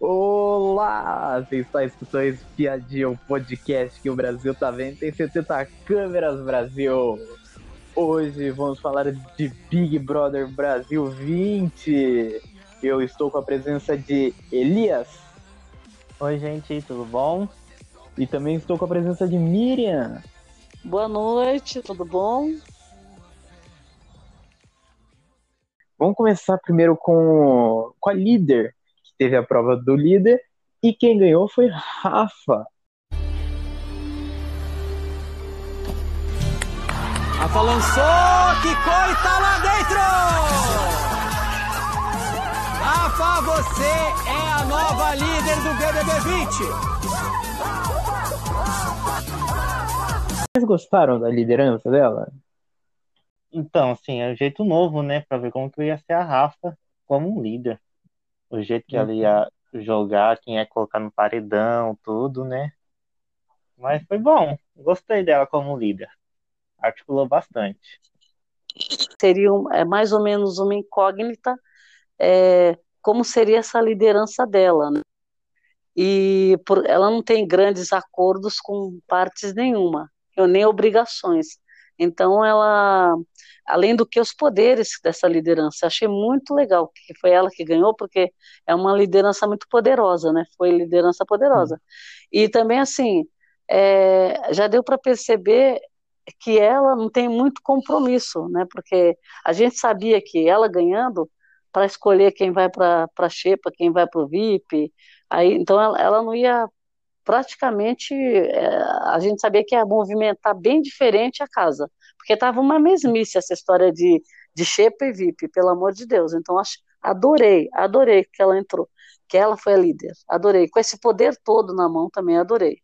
Olá! Você está escutando Espiadinha, o podcast que o Brasil tá vendo. Tem 70 câmeras, Brasil! Hoje vamos falar de Big Brother Brasil 20. Eu estou com a presença de Elias. Oi, gente, tudo bom? E também estou com a presença de Miriam. Boa noite, tudo bom? Vamos começar primeiro com, com a líder, teve a prova do líder, e quem ganhou foi Rafa. Rafa lançou, Kikoi tá lá dentro! Rafa, você é a nova líder do BBB 20! Vocês gostaram da liderança dela? Então, assim, é um jeito novo, né, para ver como que ia ser a Rafa como um líder. O jeito que ela ia uhum. jogar, quem ia colocar no paredão, tudo, né? Mas foi bom. Gostei dela como líder. Articulou bastante. Seria um, é, mais ou menos uma incógnita é, como seria essa liderança dela, né? E por, ela não tem grandes acordos com partes nenhuma, nem obrigações. Então, ela, além do que os poderes dessa liderança, achei muito legal que foi ela que ganhou, porque é uma liderança muito poderosa, né? Foi liderança poderosa. Hum. E também, assim, é, já deu para perceber que ela não tem muito compromisso, né? Porque a gente sabia que ela ganhando, para escolher quem vai para a Xepa, quem vai para o VIP, aí, então ela, ela não ia praticamente é, a gente sabia que ia movimentar bem diferente a casa, porque estava uma mesmice essa história de, de Xepa e VIP, pelo amor de Deus. Então, acho, adorei, adorei que ela entrou, que ela foi a líder, adorei. Com esse poder todo na mão também, adorei.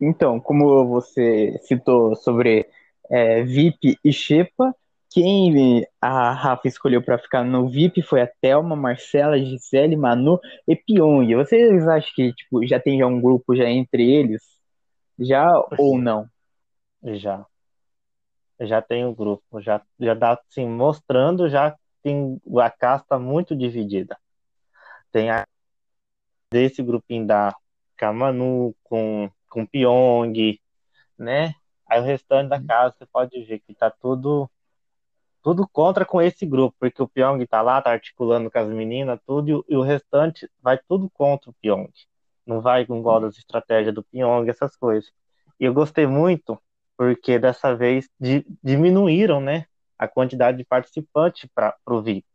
Então, como você citou sobre é, VIP e Xepa, quem a Rafa escolheu para ficar no VIP foi a Thelma, Marcela, Gisele, Manu e Pyong. Vocês acham que tipo, já tem já um grupo já entre eles? Já ou não? Já. Já tem o um grupo, já já dá assim, mostrando já tem a casta muito dividida. Tem a desse grupinho da Kamanu com com Pyong, né? Aí o restante da uhum. casa você pode ver que tá tudo tudo contra com esse grupo, porque o Pyong tá lá, tá articulando com as meninas, tudo, e o restante vai tudo contra o Pyong. Não vai com igual das estratégias do Pyong, essas coisas. E eu gostei muito, porque dessa vez di diminuíram, né, a quantidade de participantes para o VIP.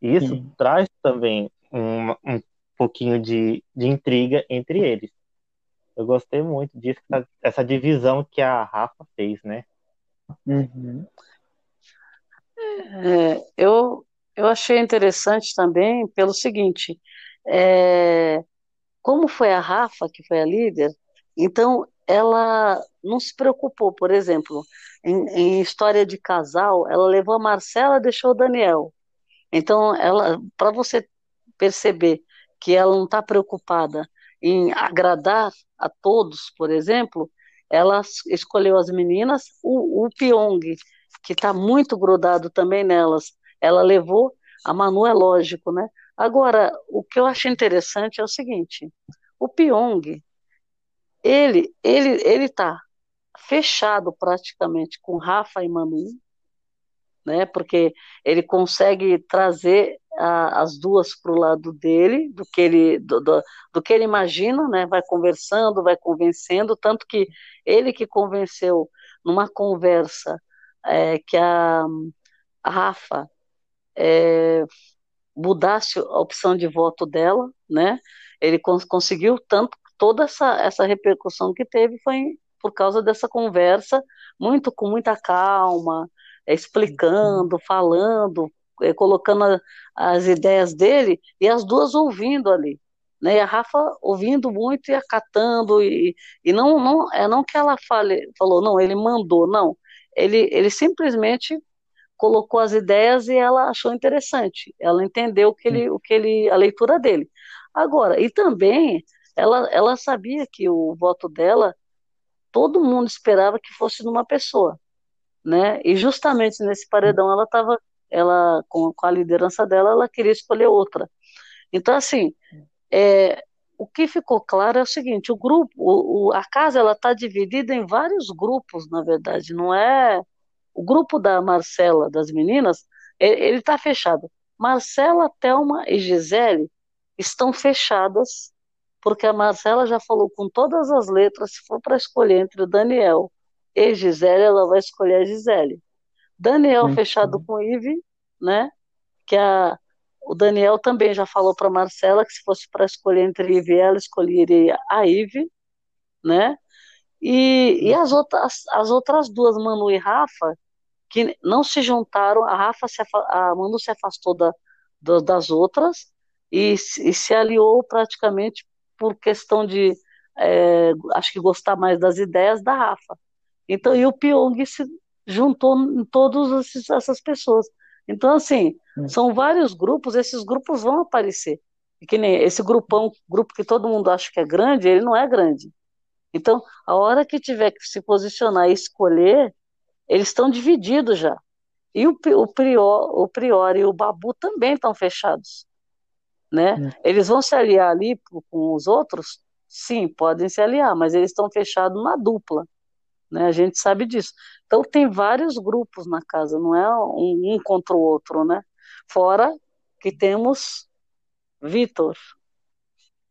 E isso Sim. traz também um, um pouquinho de, de intriga entre eles. Eu gostei muito disso, essa divisão que a Rafa fez, né? Uhum. É, eu, eu achei interessante também pelo seguinte, é, como foi a Rafa, que foi a líder, então ela não se preocupou, por exemplo, em, em história de casal, ela levou a Marcela deixou o Daniel. Então, ela, para você perceber que ela não está preocupada em agradar a todos, por exemplo, ela escolheu as meninas, o, o Pyong que está muito grudado também nelas. Ela levou, a Manu é lógico, né? Agora, o que eu acho interessante é o seguinte: o Pyong, ele ele ele está fechado praticamente com Rafa e Manu, né? Porque ele consegue trazer a, as duas para o lado dele, do que ele do, do, do, que ele imagina, né? Vai conversando, vai convencendo, tanto que ele que convenceu numa conversa é, que a, a Rafa é, mudasse a opção de voto dela, né? Ele cons conseguiu tanto toda essa, essa repercussão que teve foi por causa dessa conversa, muito com muita calma, é, explicando, falando, é, colocando a, as ideias dele e as duas ouvindo ali. Né, e a Rafa ouvindo muito e acatando, e, e não, não, é não que ela fale, falou, não, ele mandou, não, ele, ele simplesmente colocou as ideias e ela achou interessante. Ela entendeu o que ele, o que ele, a leitura dele. Agora, e também ela, ela sabia que o voto dela todo mundo esperava que fosse numa pessoa, né? E justamente nesse paredão ela estava, ela com, com a liderança dela, ela queria escolher outra. Então assim, é, o que ficou claro é o seguinte: o grupo, o, o, a casa, ela está dividida em vários grupos, na verdade. Não é o grupo da Marcela, das meninas, ele está fechado. Marcela, Thelma e Gisele estão fechadas, porque a Marcela já falou com todas as letras, se for para escolher entre o Daniel e Gisele, ela vai escolher a Gisele. Daniel uhum. fechado com Ive, né? Que a, o Daniel também já falou para Marcela que se fosse para escolher entre Ive e ela, escolheria a Ive, né? E, e as, outras, as outras duas, Manu e Rafa, que não se juntaram, a Rafa se, a Manu se afastou da, da, das outras e, e, se aliou praticamente por questão de, é, acho que gostar mais das ideias da Rafa. Então, e o Pyong se juntou em todas essas pessoas. Então, assim, hum. são vários grupos, esses grupos vão aparecer. E que nem esse grupão, grupo que todo mundo acha que é grande, ele não é grande. Então, a hora que tiver que se posicionar e escolher, eles estão divididos já. E o, o, prior, o Prior e o Babu também estão fechados. Né? Hum. Eles vão se aliar ali com os outros? Sim, podem se aliar, mas eles estão fechados na dupla. Né? A gente sabe disso. Então tem vários grupos na casa, não é um, um contra o outro, né? Fora que temos Vitor,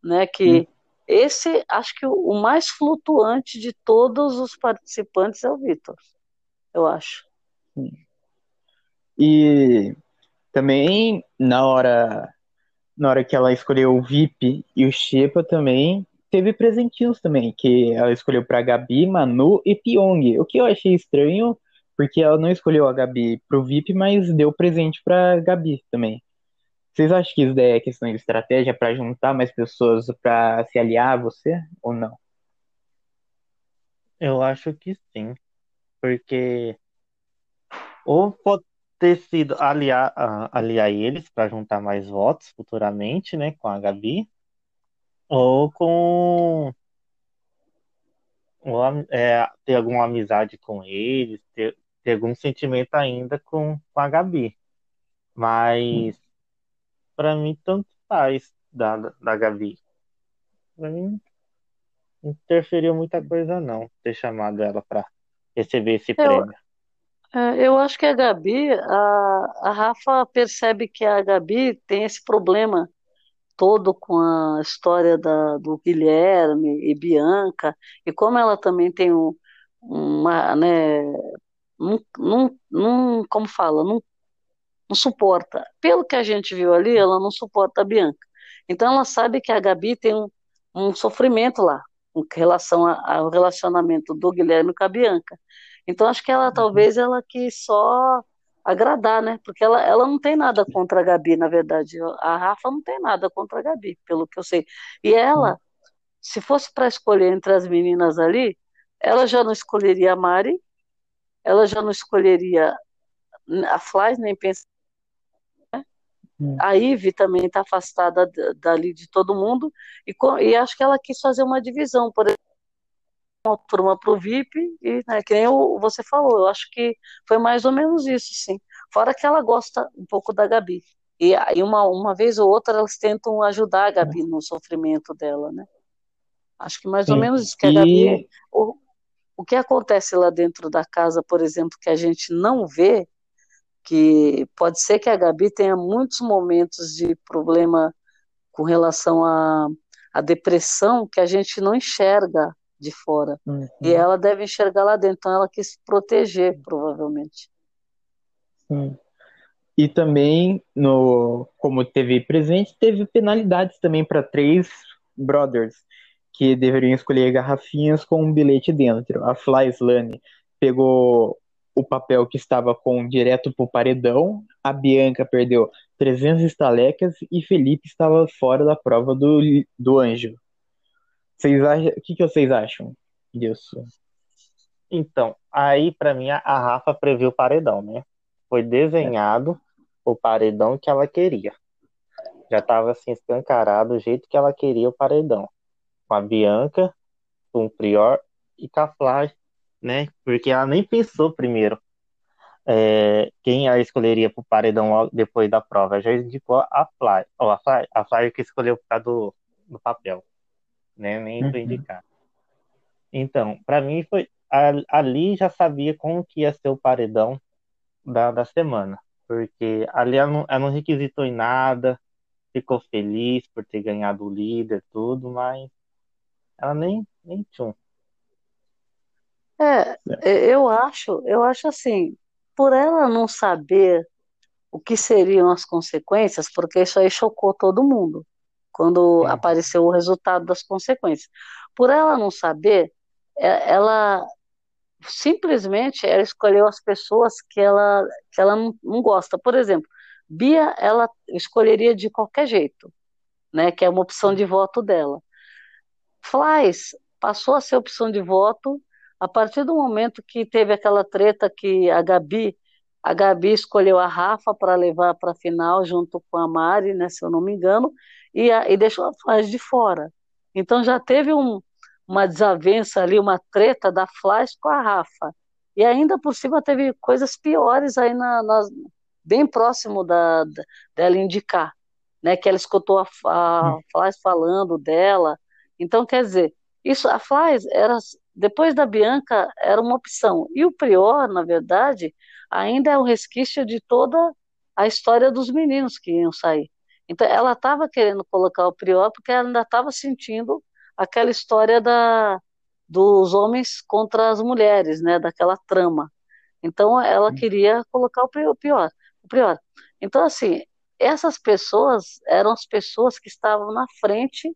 né? Que hum. esse, acho que o, o, mais flutuante de todos os participantes é o Vitor, eu acho. E também na hora na hora que ela escolheu o VIP e o Shepa também teve presentinhos também, que ela escolheu para Gabi, Manu e Pyong. O que eu achei estranho, porque ela não escolheu a Gabi pro VIP, mas deu presente para Gabi também. Vocês acham que isso daí é questão de estratégia para juntar mais pessoas para se aliar a você ou não? Eu acho que sim, porque ou pode ter sido aliar, aliar eles para juntar mais votos futuramente, né, com a Gabi, ou com. Ou, é, ter alguma amizade com eles, ter, ter algum sentimento ainda com, com a Gabi. Mas, para mim, tanto faz da, da Gabi. Pra mim, não interferiu muita coisa, não, ter chamado ela para receber esse eu, prêmio. É, eu acho que a Gabi, a, a Rafa percebe que a Gabi tem esse problema todo com a história da, do Guilherme e Bianca, e como ela também tem um, uma, né, não, não, como fala, não, não suporta. Pelo que a gente viu ali, ela não suporta a Bianca. Então ela sabe que a Gabi tem um, um sofrimento lá, com relação ao relacionamento do Guilherme com a Bianca. Então acho que ela uhum. talvez ela quis só agradar, né? Porque ela, ela não tem nada contra a Gabi, na verdade. A Rafa não tem nada contra a Gabi, pelo que eu sei. E ela, se fosse para escolher entre as meninas ali, ela já não escolheria a Mari, ela já não escolheria a Fly, nem pensa. Né? A Ive também está afastada dali de todo mundo, e, e acho que ela quis fazer uma divisão, por exemplo uma turma para o VIP, e né, que nem o, você falou, eu acho que foi mais ou menos isso, sim. Fora que ela gosta um pouco da Gabi. E, e uma, uma vez ou outra elas tentam ajudar a Gabi no sofrimento dela, né? Acho que mais sim. ou menos isso que a Gabi. O, o que acontece lá dentro da casa, por exemplo, que a gente não vê, que pode ser que a Gabi tenha muitos momentos de problema com relação à, à depressão que a gente não enxerga de fora. Uhum. E ela deve enxergar lá dentro, então ela quis proteger, provavelmente. Sim. E também, no, como teve presente, teve penalidades também para três brothers que deveriam escolher garrafinhas com um bilhete dentro. A Fly Slane pegou o papel que estava com direto para o paredão, a Bianca perdeu 300 estalecas e Felipe estava fora da prova do, do anjo. Vocês acham, o que, que vocês acham disso? Então, aí para mim a Rafa previu o paredão, né? Foi desenhado é. o paredão que ela queria. Já estava assim escancarado o jeito que ela queria o paredão. Com a Bianca, com o Prior e com a Flash, né? Porque ela nem pensou primeiro é, quem a escolheria para o paredão depois da prova. Já indicou a. Ou a Fly, a Fly que escolheu para do no papel, né? Nem Uhum. para indicar. Então, para mim foi ali já sabia como que ia ser o paredão da, da semana, porque ali ela não, ela não requisitou em nada, ficou feliz por ter ganhado o líder, tudo, mas ela nem nem tchum. É, eu acho, eu acho assim, por ela não saber o que seriam as consequências, porque isso aí chocou todo mundo quando Uhum. apareceu o resultado das consequências. Por ela não saber, é- ela simplesmente ela escolheu as pessoas que ela que ela não, não gosta. Por exemplo, Bia, ela escolheria de qualquer jeito, né? Que é uma opção de voto dela. Flies passou a ser opção de voto a partir do momento que teve aquela treta que a Gabi, a Gabi escolheu a Rafa para levar para a final junto com a Mari, né, se eu não me engano, e, a, e deixou a Flies de fora. Então já teve um, uma desavença ali, uma treta da Flies com a Rafa. E ainda por cima teve coisas piores aí na, na bem próximo da, da, dela indicar, né? Que ela escutou a, a Flies falando dela. Então, quer dizer, isso, a Flies era, depois da Bianca, era uma opção. E o Prior, na verdade, ainda é um resquício de toda a história dos meninos que iam sair. Então, ela estava querendo colocar o Prior porque ela ainda estava sentindo aquela história da, dos homens contra as mulheres, né, daquela trama. Então ela queria colocar o pior, o pior. Então assim, essas pessoas eram as pessoas que estavam na frente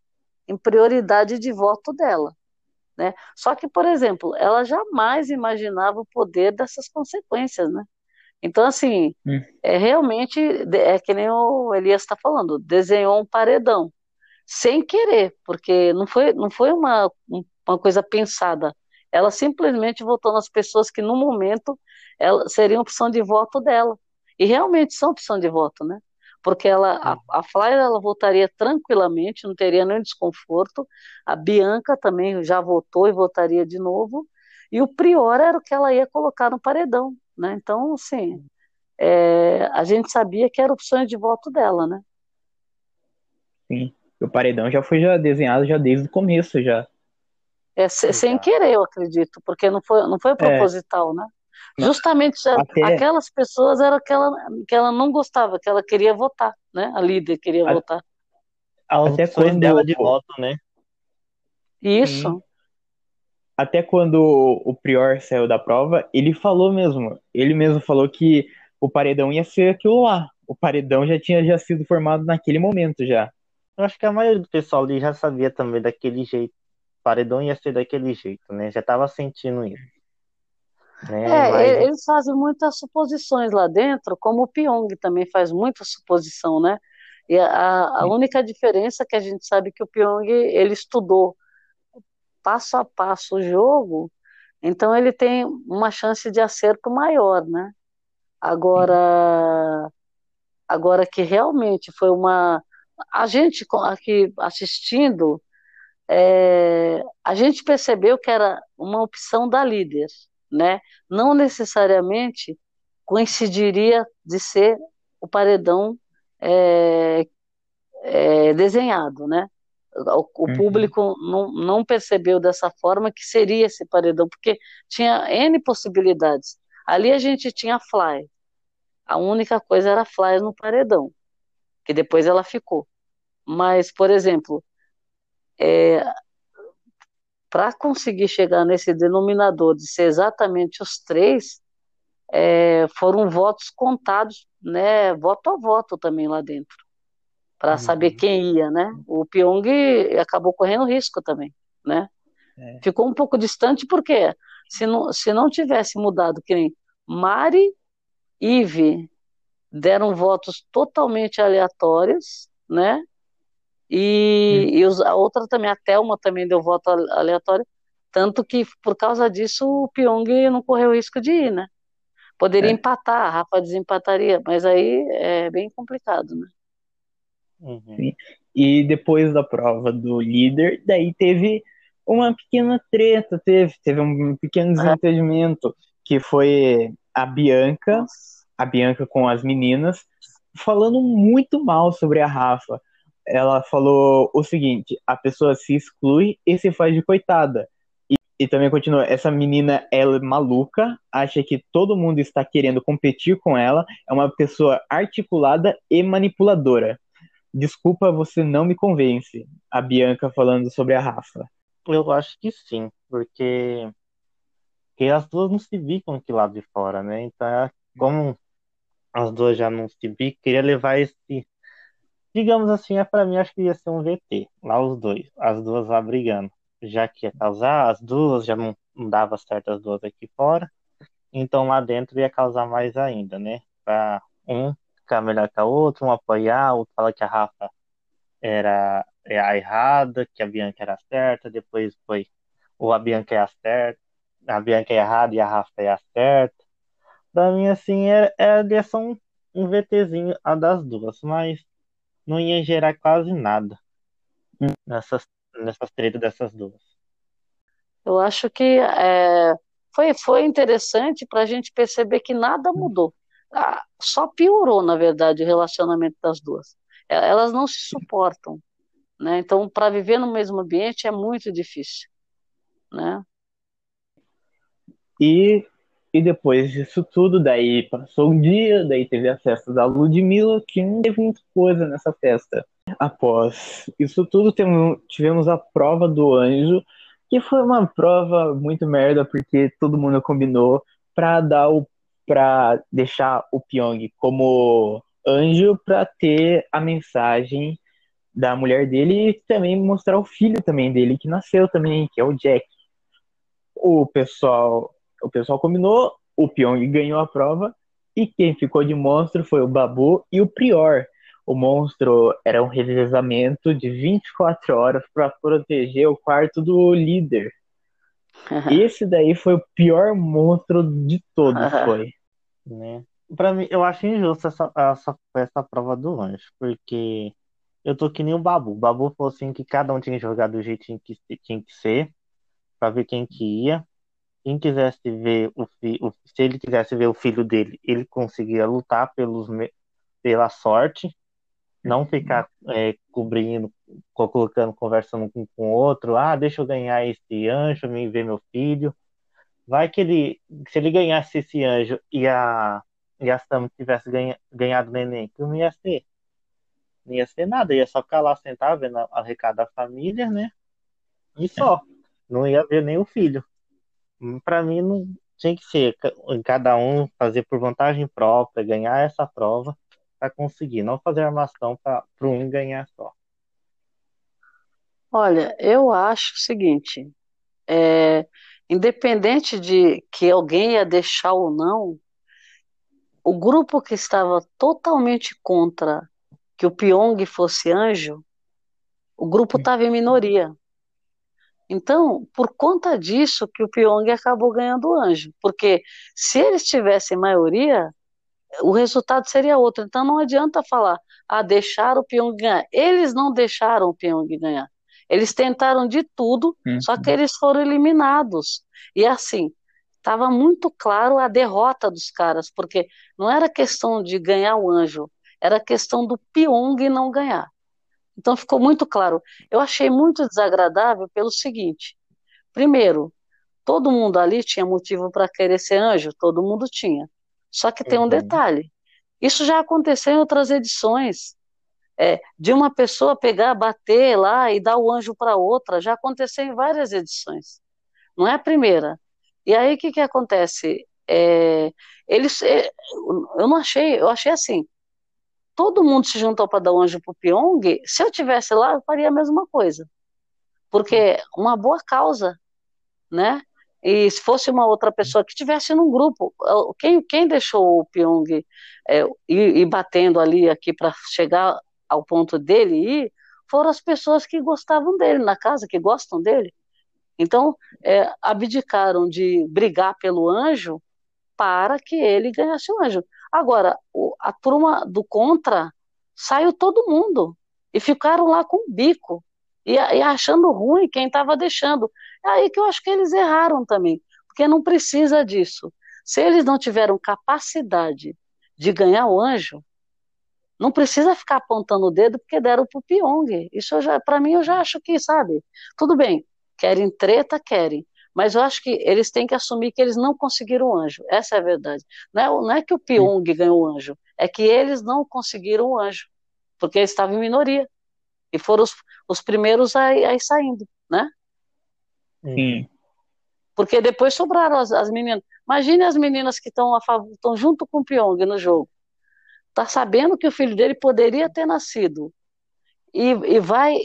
em prioridade de voto dela, né? Só que, por exemplo, ela jamais imaginava o poder dessas consequências, né? Então assim, Hum. é realmente é que nem o Elias está falando, desenhou um paredão sem querer, porque não foi, não foi uma, uma coisa pensada. Ela simplesmente votou nas pessoas que, no momento, ela, seriam opção de voto dela. E realmente são opção de voto, né? Porque ela, a, a Flávia ela votaria tranquilamente, não teria nenhum desconforto. A Bianca também já votou e votaria de novo. E o Prior era o que ela ia colocar no paredão, né? Então, assim, é, a gente sabia que era opção de voto dela, né? Sim. O paredão já foi já desenhado já desde o começo já. É, se, sem querer, eu acredito, porque não foi, não foi proposital, é. né? Justamente Até... aquelas pessoas eram que ela, que ela não gostava, que ela queria votar, né? A líder queria a, votar. Até quando dela de voto, né? Isso. Sim. Até quando o Prior saiu da prova, ele falou mesmo, ele mesmo falou que o paredão ia ser aquilo lá. O paredão já tinha já sido formado naquele momento já. Eu acho que a maioria do pessoal ali já sabia também daquele jeito. O paredão ia ser daquele jeito, né? Já tava sentindo isso. Né? É, Mas... eles fazem muitas suposições lá dentro, como o Pyong também faz muita suposição, né? E a, a única diferença é que a gente sabe que o Pyong, ele estudou passo a passo o jogo, então ele tem uma chance de acerto maior, né? Agora, agora que realmente foi uma a gente aqui assistindo, é, a gente percebeu que era uma opção da líder, né? Não necessariamente coincidiria de ser o paredão é, é, desenhado, né? O, uhum. público não, não percebeu dessa forma que seria esse paredão, porque tinha N possibilidades. Ali a gente tinha Fly. A única coisa era Fly no paredão que depois ela ficou. Mas, por exemplo, é, para conseguir chegar nesse denominador de ser exatamente os três, é, foram votos contados, né, voto a voto também lá dentro, para uhum. saber quem ia, né? O Pyong acabou correndo risco também, né? É. Ficou um pouco distante porque se não, se não tivesse mudado que nem Mari, Ive deram votos totalmente aleatórios, né? E, hum. e os, a outra também, a Thelma também deu voto aleatório, tanto que por causa disso o Pyong não correu risco de ir, né? Poderia é. empatar, a Rafa desempataria, mas aí é bem complicado, né? Uhum. E depois da prova do líder, daí teve uma pequena treta, teve, teve um pequeno desentendimento, que foi a Bianca, a Bianca com as meninas, falando muito mal sobre a Rafa. ela falou o seguinte: a pessoa se exclui e se faz de coitada. E, e também continua: essa menina ela é maluca, acha que todo mundo está querendo competir com ela, é uma pessoa articulada e manipuladora. Desculpa, você não me convence. A Bianca falando sobre a Rafa. Eu acho que sim, porque, porque as duas não se bicam aqui lá de fora, né? Então, é como as duas já não se bicam, queria levar esse. Digamos assim, é para mim, acho que ia ser um VT. Lá os dois, as duas lá brigando. Já que ia causar, as duas já não, não dava certo as duas aqui fora. Então lá dentro ia causar mais ainda, né? Pra um ficar melhor que a outra, um apoiar, outro fala que a Rafa era é a errada, que a Bianca era certa, depois foi ou a Bianca é a certa, a Bianca é errada e a Rafa é a certa. Pra mim, assim, é, é só um, um VTzinho a das duas, mas não ia gerar quase nada nessas, nessas tretas dessas duas. Eu acho que é, foi, foi interessante para a gente perceber que nada mudou. Só piorou, na verdade, o relacionamento das duas. Elas não se suportam. Né? Então, para viver no mesmo ambiente é muito difícil. Né? E, e depois disso tudo, daí passou o dia, daí teve a festa da Ludmilla, que não teve muita coisa nessa festa. Após isso tudo, tivemos a prova do anjo, que foi uma prova muito merda, porque todo mundo combinou para dar o para deixar o Pyong como anjo para ter a mensagem da mulher dele e também mostrar o filho também dele que nasceu também, que é o Jack. O pessoal, o pessoal combinou, o Pyong ganhou a prova e quem ficou de monstro foi o Babu e o Prior. O monstro era um revezamento de 24 horas para proteger o quarto do líder. Esse daí foi o pior monstro de todos, foi. Né? Para mim, eu acho injusto essa, essa, essa prova do anjo, porque eu tô que nem o Babu. O Babu falou assim que cada um tinha jogar do jeitinho que tinha que ser, para ver quem que ia. Quem quisesse ver o, se ele quisesse ver o filho dele, ele conseguia lutar pelos, pela sorte, não ficar é, cobrindo, colocando, conversando com o outro. Ah, deixa eu ganhar esse anjo, me ver meu filho. Vai que ele, se ele ganhasse esse anjo e a, e a Sam tivesse ganha, ganhado o neném, que não ia ser não ia ser nada, ia só ficar lá sentado vendo a recado da família, né? E só. Não ia ver nem o filho. Para mim não tinha que ser cada um fazer por vantagem própria, ganhar essa prova para conseguir, não fazer armação para um ganhar só. Olha, eu acho o seguinte, é, independente de que alguém ia deixar ou não, o grupo que estava totalmente contra que o Pyong fosse anjo, o grupo estava em minoria. Então, por conta disso que o Pyong acabou ganhando o anjo, porque se eles tivessem maioria, o resultado seria outro. Então não adianta falar, ah, deixar o Pyong ganhar. Eles não deixaram o Pyong ganhar. Eles tentaram de tudo, uhum. só que eles foram eliminados. E assim, estava muito claro a derrota dos caras, porque não era questão de ganhar o anjo, era questão do Pyong não ganhar. Então ficou muito claro. Eu achei muito desagradável pelo seguinte: primeiro, todo mundo ali tinha motivo para querer ser anjo, todo mundo tinha. Só que tem um uhum. detalhe: isso já aconteceu em outras edições. É, de uma pessoa pegar, bater lá e dar o anjo para outra, já aconteceu em várias edições. Não é a primeira. E aí o que, que acontece? É, eles, é, eu não achei, eu achei assim todo mundo se juntou para dar um anjo para o Pyong, se eu tivesse lá, eu faria a mesma coisa. Porque uma boa causa, né? E se fosse uma outra pessoa que tivesse num grupo, quem, quem deixou o Pyong é, ir, ir batendo ali aqui para chegar ao ponto dele ir, foram as pessoas que gostavam dele na casa, que gostam dele. Então, é, abdicaram de brigar pelo anjo para que ele ganhasse o anjo. Agora, a turma do contra saiu todo mundo e ficaram lá com o bico e, e achando ruim quem estava deixando. É aí que eu acho que eles erraram também, porque não precisa disso. Se eles não tiveram capacidade de ganhar o anjo, Não precisa ficar apontando o dedo porque deram pro Pyong. Isso já, para mim, eu já acho que, sabe? Tudo bem, querem treta, querem. Mas eu acho que eles têm que assumir que eles não conseguiram o anjo. Essa é a verdade. Não é, não é que o Pyong ganhou o anjo, é que eles não conseguiram o anjo, porque eles estavam em minoria. E foram os, os primeiros a, a ir saindo, né? Sim. Porque depois sobraram as, as meninas. Imagine as meninas que estão junto com o Pyong no jogo. Tá sabendo que o filho dele poderia ter nascido. E, e vai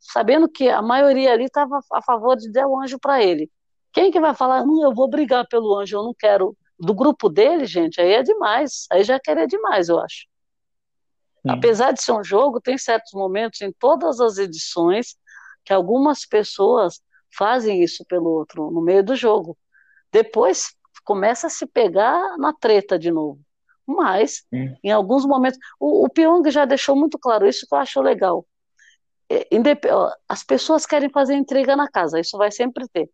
sabendo que a maioria ali estava a favor de dar o anjo para ele. Quem que vai falar, não, eu vou brigar pelo anjo, eu não quero. Do grupo dele, gente, aí é demais. Aí já querer demais, eu acho. Sim. Apesar de ser um jogo, tem certos momentos em todas as edições que algumas pessoas fazem isso pelo outro, no meio do jogo. Depois começa a se pegar na treta de novo. Mas, Sim. em alguns momentos, o, o Pyong já deixou muito claro isso que eu acho legal. É, as pessoas querem fazer entrega na casa, isso vai sempre ter.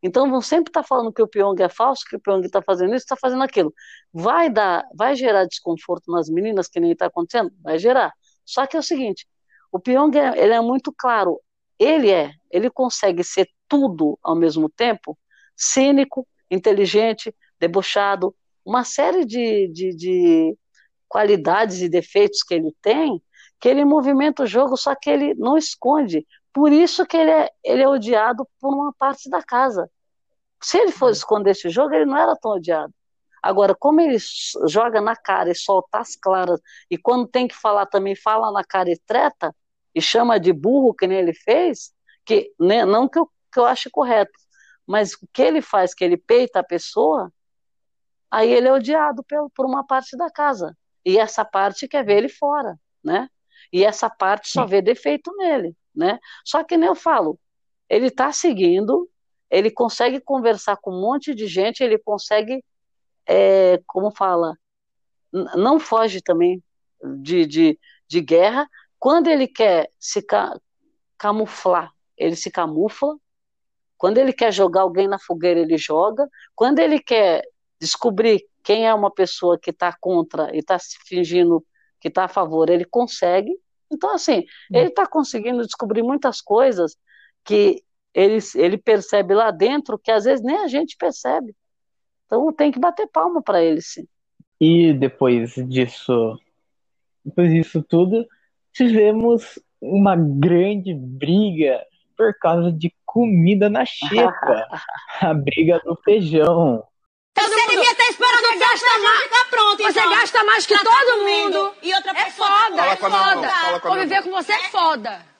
Então vão sempre estar tá falando que o Pyong é falso, que o Pyong está fazendo isso, está fazendo aquilo. Vai dar, vai gerar desconforto nas meninas, que nem está acontecendo? Vai gerar. Só que é o seguinte, o Pyong é, ele é muito claro. Ele é, ele consegue ser tudo ao mesmo tempo, cínico, inteligente, debochado, uma série de, de, de qualidades e defeitos que ele tem, que ele movimenta o jogo, só que ele não esconde. Por isso que ele é, ele é odiado por uma parte da casa. Se ele fosse uhum. esconder esse jogo, ele não era tão odiado. Agora, como ele joga na cara e solta as claras, e quando tem que falar também fala na cara e treta, e chama de burro, que nem ele fez, que né, não que eu, que eu ache correto, mas o que ele faz, que ele peita a pessoa, aí ele é odiado por, por uma parte da casa. E essa parte quer ver ele fora, né? E essa parte só vê defeito nele né? Só que nem eu falo, ele está seguindo, ele consegue conversar com um monte de gente, ele consegue, é, como fala, não foge também de, de, de guerra. Quando ele quer se ca camuflar, ele se camufla. Quando ele quer jogar alguém na fogueira, ele joga. Quando ele quer descobrir quem é uma pessoa que está contra e está se fingindo que está a favor, ele consegue. Então, assim, hum. ele está conseguindo descobrir muitas coisas que ele, ele percebe lá dentro que às vezes nem a gente percebe. Então tem que bater palma para ele, sim. E depois disso, depois disso tudo, tivemos uma grande briga por causa de comida na xepa. a briga do feijão. Você devia estar esperando você gasta mais. Ficar pronto, então. Você gasta mais que todo mundo. E outra é foda, é foda. Conviver com você é foda.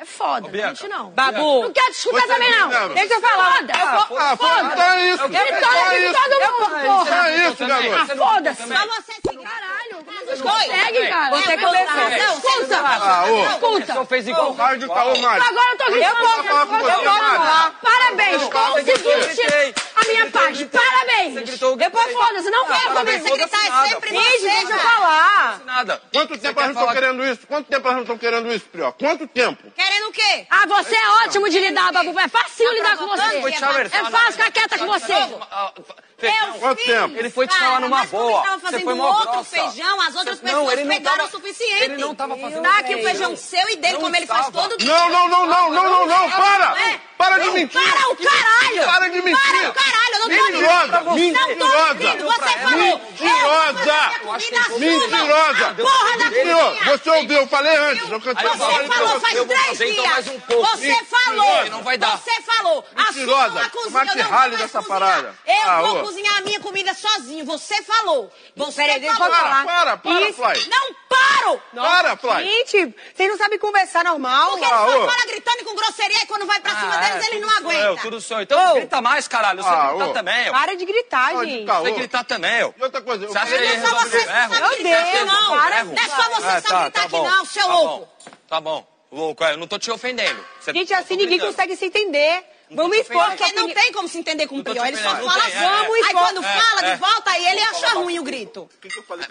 É foda, Ô, gente não. Babu. Não quero te escutar você também, não. Deixa eu falar. Foda. Ah, foda. Ah, foda. Então é isso. Vitória é de todo mundo, porra. É isso, garoto. Ah, foda-se. Só você sim. Caralho. Vocês conseguem, cara. Você começou. Escuta. Ah. Escuta. Você fez igual. Agora eu tô gritando. Eu posso falar. Parabéns. Consegui a minha parte. Parabéns. Depois foda-se. Não quero conversar. Gritar é sempre você. Deixa eu falar. Nada. Quanto tempo a gente tá querendo isso? Quanto tempo a gente tá querendo isso, Prió? Quanto tempo? Querendo o quê? Ah, você é ótimo de lidar, Babu. É fácil lidar com você. É fácil ficar quieta com você. Quanto tempo? Ele foi te falar numa boa. Você foi outro feijão, as outras pessoas pegaram o suficiente. Ele não tava fazendo Tá aqui o feijão seu e dele, como ele faz todo dia. Não, não, não, não, não, não, não, para! Para de mentir! Para o caralho! Para de mentir! Para o caralho, eu não tô Mentirosa! Mentirosa! Você falou! Mentirosa! Mentirosa! Porra da cozinha! Você ouviu, eu falei antes. Você falou faz três dias! Você falou! Não vai dar. Você falou! Mentirosa! Que rale dessa parada. Eu vou cozinhar a minha comida sozinho. Você falou. Você Peraí, falou. Para, para, para, Isso. Fly. Não paro! Para, Fly. Gente, vocês não sabem conversar normal. Porque ah, eles só falam gritando e com grosseria e quando vai pra cima ah, deles, é, eles não aguentam. Eu, tudo sou Então oh. grita mais, caralho. Você ah, grita oh. também, ó. Para de gritar, gente. Você gritar também, ó. E outra coisa, você acha que ele só você sabe Meu Deus, não. Para, não é só você só tá, gritar tá aqui, não, seu tá louco. Tá bom, louco, eu não tô te ofendendo. Gente, assim ninguém consegue se entender. Vamos expor. Porque não tem como se entender com o Prior. Ele só fala, vamos expor. Aí quando fala de volta, aí ele acha ruim o grito.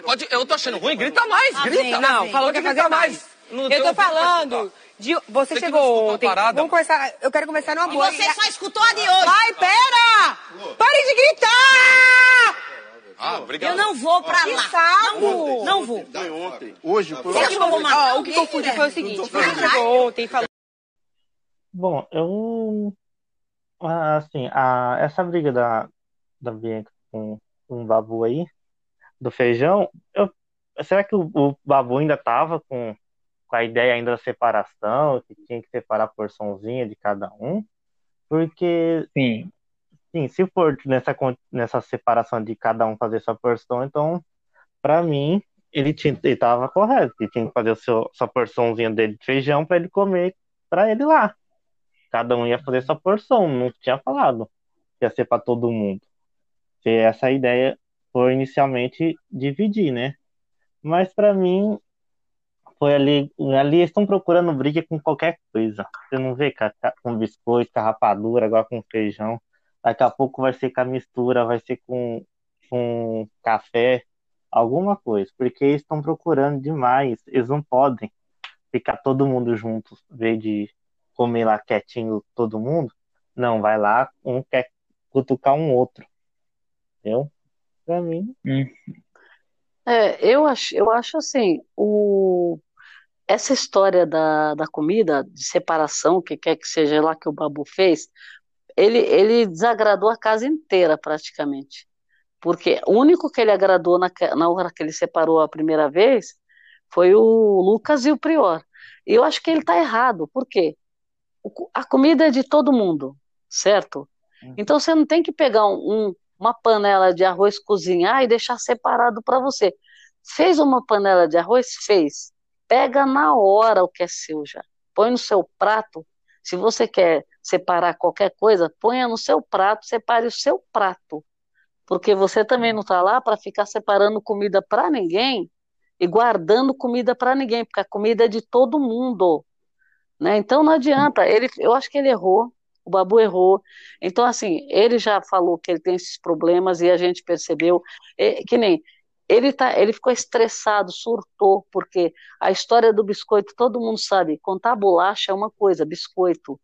Pode, eu tô achando ruim, grita mais, grita. Não, falou que ia fazer mais. Eu tô falando. De, você, você chegou ontem. Vamos começar. Eu quero começar numa boa. Você só escutou a de hoje. Ai, pera! Pare de gritar! Ah, obrigado. Eu não vou pra Que lá. saco! Não vou. Não vou. Foi ontem. Hoje foi Você acha que eu vou matar Ó, o que alguém, confundiu foi o Guilherme? seguinte: você chegou ontem e falou. Bom, eu. Ah, Assim, a, essa briga da, da Bianca com, com o Babu aí, do feijão, eu, será que o, o Babu ainda tava com, com a ideia ainda da separação, que tinha que separar a porçãozinha de cada um? Porque, Sim. sim, se for nessa, nessa separação de cada um fazer sua porção, então, pra mim, ele, tinha, ele tava correto, ele tinha que fazer o seu, sua porçãozinha dele de feijão pra ele comer pra ele lá. Cada um ia fazer sua porção, não tinha falado que ia ser pra todo mundo. Se essa ideia foi inicialmente dividir, né? Mas pra mim foi ali, ali estão procurando briga com qualquer coisa. Você não vê com, biscoito, com rapadura, agora com feijão. Daqui a pouco vai ser com a mistura, vai ser com, com café, alguma coisa. Porque eles estão procurando demais. Eles não podem ficar todo mundo junto, vez de comer lá quietinho todo mundo. Não, vai lá, um quer cutucar um outro. Entendeu? Pra mim, É, eu acho, eu acho assim, o, essa história da, da comida, de separação, que quer que seja lá que o Babu fez, ele, ele desagradou a casa inteira praticamente. Porque o único que ele agradou na, na hora que ele separou a primeira vez foi o Lucas e o Prior. E eu acho que ele está errado, por quê? A comida é de todo mundo, certo? Então você não tem que pegar um- uma panela de arroz, cozinhar e deixar separado para você. Fez uma panela de arroz? Fez. Pega na hora o que é seu já. Põe no seu prato. Se você quer separar qualquer coisa, ponha no seu prato, separe o seu prato. Porque você também não está lá para ficar separando comida para ninguém e guardando comida para ninguém, porque a comida é de todo mundo né? Então não adianta. Ele, eu acho que ele errou. O Babu errou. Então assim, ele já falou que ele tem esses problemas e a gente percebeu é, que nem ele tá, ele ficou estressado, surtou porque a história do biscoito todo mundo sabe. Contar bolacha é uma coisa, biscoito,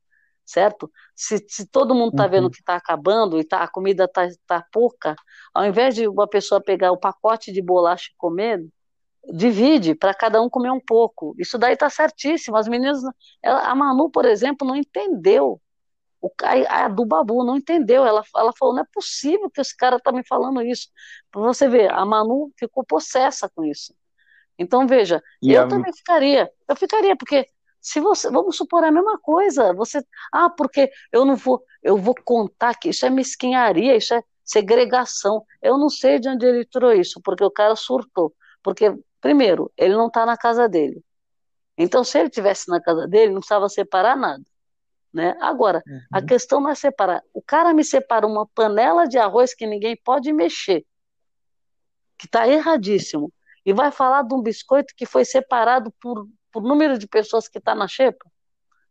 certo? Se, se todo mundo está vendo Uhum. que está acabando e tá, a comida está tá pouca, ao invés de uma pessoa pegar o pacote de bolacha e comer, divide para cada um comer um pouco. Isso daí está certíssimo. As meninas, ela- a Manu, por exemplo, não entendeu. O, a, a do Babu não entendeu. Ela, ela falou: não é possível que esse cara está me falando isso. Para você ver, a Manu ficou possessa com isso. Então, veja, E eu a- também ficaria. Eu ficaria, porque se você, vamos supor a mesma coisa, você, ah, porque eu não vou, eu vou contar que isso é mesquinharia, isso é segregação. Eu não sei de onde ele tirou isso, porque o cara surtou. Porque, primeiro, ele não está na casa dele. Então, se ele tivesse na casa dele, não precisava separar nada. Né? Agora, a questão não é separar. O cara me separa uma panela de arroz que ninguém pode mexer, que está erradíssimo, e vai falar de um biscoito que foi separado por, por número de pessoas que está na xepa.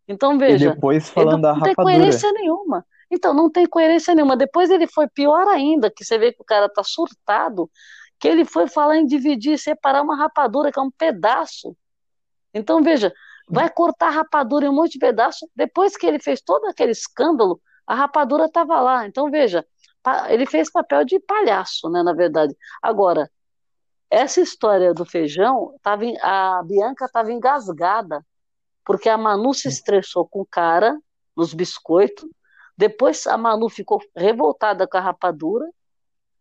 Então, E veja, depois ele falando da não tem rapadura. coerência nenhuma. Então, não tem coerência nenhuma. Depois ele foi pior ainda, que você vê que o cara está surtado, que ele foi falar em dividir, separar uma rapadura, que é um pedaço. Então, veja, vai cortar a rapadura em um monte de pedaço. Depois que ele fez todo aquele escândalo, a rapadura estava lá. Então, veja, ele fez papel de palhaço, né, na verdade. Agora, essa história do feijão, tava, a Bianca estava engasgada, porque a Manu se estressou com o cara nos biscoitos. Depois a Manu ficou revoltada com a rapadura.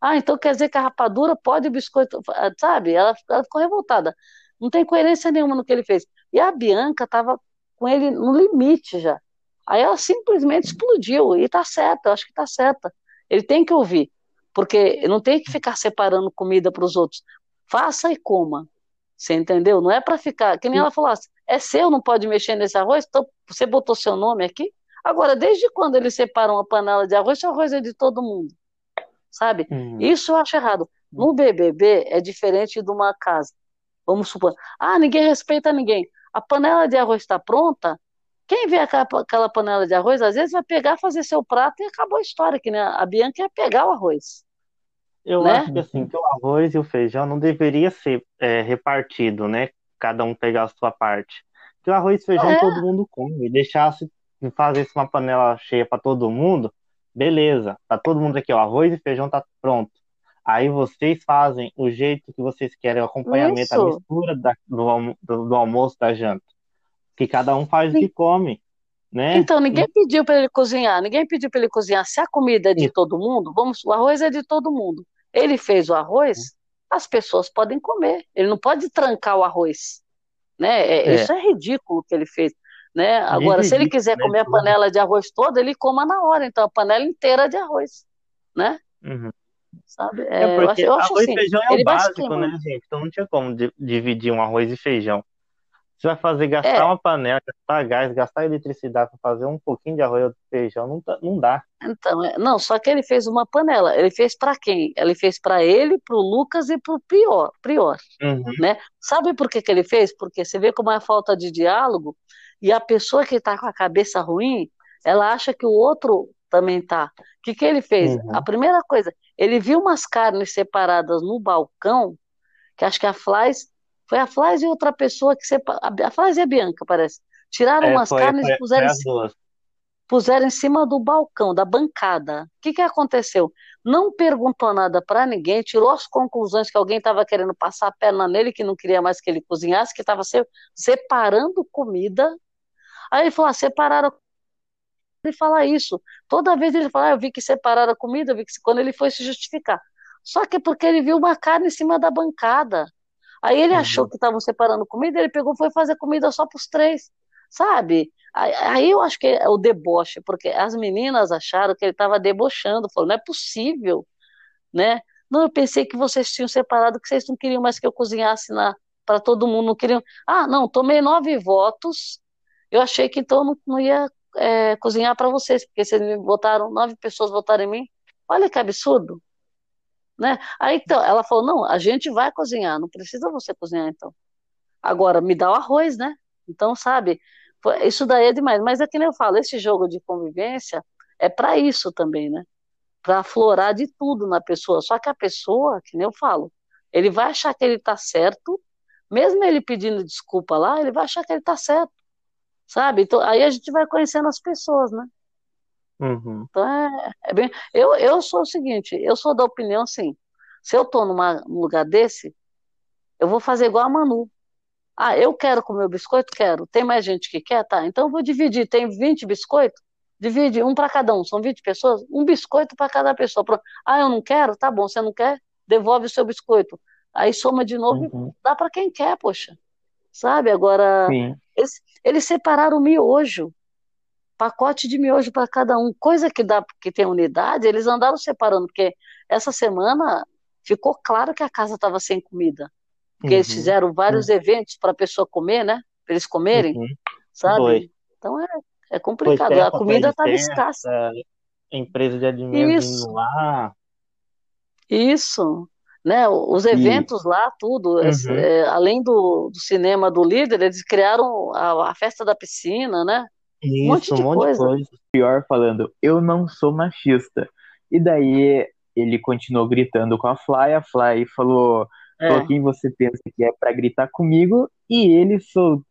Ah, então quer dizer que a rapadura pode o biscoito, sabe? Ela, ela ficou revoltada. Não tem coerência nenhuma no que ele fez. E a Bianca estava com ele no limite já. Aí ela simplesmente explodiu. E tá certa, eu acho que tá certa. Ele tem que ouvir, porque não tem que ficar separando comida para os outros. Faça e coma. Você entendeu? Não é para ficar, que nem ela falou, assim, é seu, não pode mexer nesse arroz, então você botou seu nome aqui. Agora, desde quando eles separam uma panela de arroz, o arroz é de todo mundo? Sabe? Uhum. Isso eu acho errado. No BBB é diferente de uma casa. Vamos supor, ah, ninguém respeita ninguém. A panela de arroz está pronta. Quem vê aquela, panela de arroz, às vezes vai pegar, fazer seu prato e acabou a história, que né? a Bianca ia pegar o arroz. Eu Né? acho que assim, que o arroz e o feijão não deveria ser é, repartido, né? Cada um pegar a sua parte. Que o arroz e feijão É. todo mundo come. E deixasse fazesse uma panela cheia para todo mundo, beleza. Tá todo mundo aqui, ó. Arroz e feijão tá pronto. Aí vocês fazem o jeito que vocês querem, o acompanhamento, Isso. a mistura da, do, do, do, almoço, da janta. Que cada um faz o que come. Né? Então, ninguém pediu para ele cozinhar, ninguém pediu para ele cozinhar. Se a comida é de todo mundo, vamos, o arroz é de todo mundo. Ele fez o arroz, as pessoas podem comer. Ele não pode trancar o arroz. Né? É, é. Isso é ridículo que ele fez. Né? Agora, se ele quiser né? comer a panela de arroz toda, ele coma na hora, então a panela inteira de arroz. Né? Uhum. Sabe? É, é eu acho, eu acho arroz assim, e feijão é o básico, né, gente? Então não tinha como dividir um arroz e feijão. Você vai fazer gastar é. uma panela, gastar gás, gastar eletricidade para fazer um pouquinho de arroz e feijão, não, tá, não dá. Então, é, não, só que ele fez uma panela. Ele fez para quem? Ele fez para ele, para o Lucas e para o Prior. Prior uhum. né? Sabe por que, que ele fez? Porque você vê como é a falta de diálogo e a pessoa que está com a cabeça ruim, ela acha que o outro também tá. O que, que ele fez? Uhum. A primeira coisa, ele viu umas carnes separadas no balcão, que acho que a Flás foi a Flávia e outra pessoa que separa. A Flávia e a Bianca, parece. Tiraram é, umas foi, carnes foi, e puseram, em, puseram em cima do balcão, da bancada. O que, que aconteceu? Não perguntou nada para ninguém, tirou as conclusões que alguém estava querendo passar a perna nele, que não queria mais que ele cozinhasse, que estava se, separando comida. Aí ele falou: ah, separaram ele fala isso. Toda vez ele fala, ah, eu vi que separaram a comida, eu vi que quando ele foi se justificar. Só que é porque ele viu uma carne em cima da bancada. Aí ele uhum. achou que estavam separando comida, ele pegou foi fazer comida só para os três, sabe? Aí, eu acho que é o deboche, porque as meninas acharam que ele estava debochando, falou, não é possível, né? Não, eu pensei que vocês tinham separado, que vocês não queriam mais que eu cozinhasse para todo mundo, não queriam. Ah, não, tomei nove votos, eu achei que então não, não ia é, cozinhar para vocês, porque vocês me votaram, nove pessoas votaram em mim. Olha que absurdo. Né? Aí então, ela falou: não, a gente vai cozinhar, não precisa você cozinhar então. Agora, me dá o arroz, né? Então, sabe, isso daí é demais. Mas é que nem eu falo: esse jogo de convivência é para isso também, né? Para aflorar de tudo na pessoa. Só que a pessoa, que nem eu falo, ele vai achar que ele está certo, mesmo ele pedindo desculpa lá, ele vai achar que ele está certo, sabe? Então, aí a gente vai conhecendo as pessoas, né? Uhum. Então é, é, bem. Eu, eu sou o seguinte, eu sou da opinião assim, se eu estou num lugar desse, eu vou fazer igual a Manu. Ah, eu quero comer o biscoito? Quero. Tem mais gente que quer? Tá. Então eu vou dividir. Tem 20 biscoitos? Divide um para cada um. São 20 pessoas? Um biscoito para cada pessoa. Ah, eu não quero? Tá bom. Você não quer? Devolve o seu biscoito. Aí soma de novo uhum. dá para quem quer, poxa. Sabe? Agora, eles, eles separaram o miojo pacote de miojo para cada um, coisa que dá que tem unidade, eles andaram separando, porque essa semana ficou claro que a casa estava sem comida. Porque uhum. eles fizeram vários uhum. eventos para a pessoa comer, né? Para eles comerem, uhum. sabe? Foi. Então é, é complicado. a comida estava escassa. Empresa de alimentos Isso. lá. Isso. Né, os eventos e... lá, tudo, uhum. é, além do, do, cinema do líder, eles criaram a, a festa da piscina, né? Isso, um monte de, um monte coisa. de coisa. Pior falando, eu não sou machista. E daí ele continuou gritando com a Fly, a Fly falou, é. quem você pensa que é para gritar comigo, e ele soltou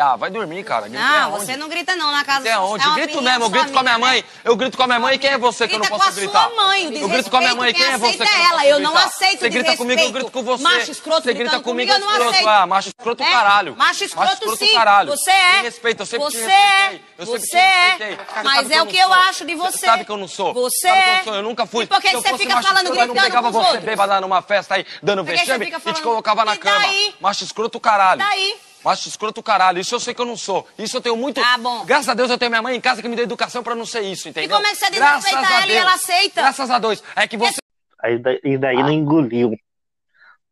ah, vai dormir, cara. Grita não, você não grita não na casa Grita onde? É grito mesmo, eu grito com a minha mãe. Eu grito com a minha mãe. Quem é você que eu não posso gritar? com a sua mãe. eu grito com a minha mãe. Quem é você que eu não ela. Eu não aceito Você grita comigo, eu grito com você. Macho escroto Você grita comigo, eu não aceito. Ah, macho escroto, caralho. Macho escroto, sim. Caralho. Você é. Me respeita, eu sempre você é. Você é. Mas é o que eu acho de você. sabe que eu não sou. Você é. Eu nunca fui. E por que você fica falando gritando Eu não pegava você bêbada numa festa aí, dando vexame e te colocava na cama. Macho escroto, caralho. Daí? Macho escroto caralho, isso eu sei que eu não sou. Isso eu tenho muito. Ah, bom. Graças a Deus eu tenho minha mãe em casa que me deu educação pra não ser isso, entendeu? E como é que você desrespeita ela Deus, e ela aceita? Graças a Deus. É que você. Aí, e daí ah. não engoliu.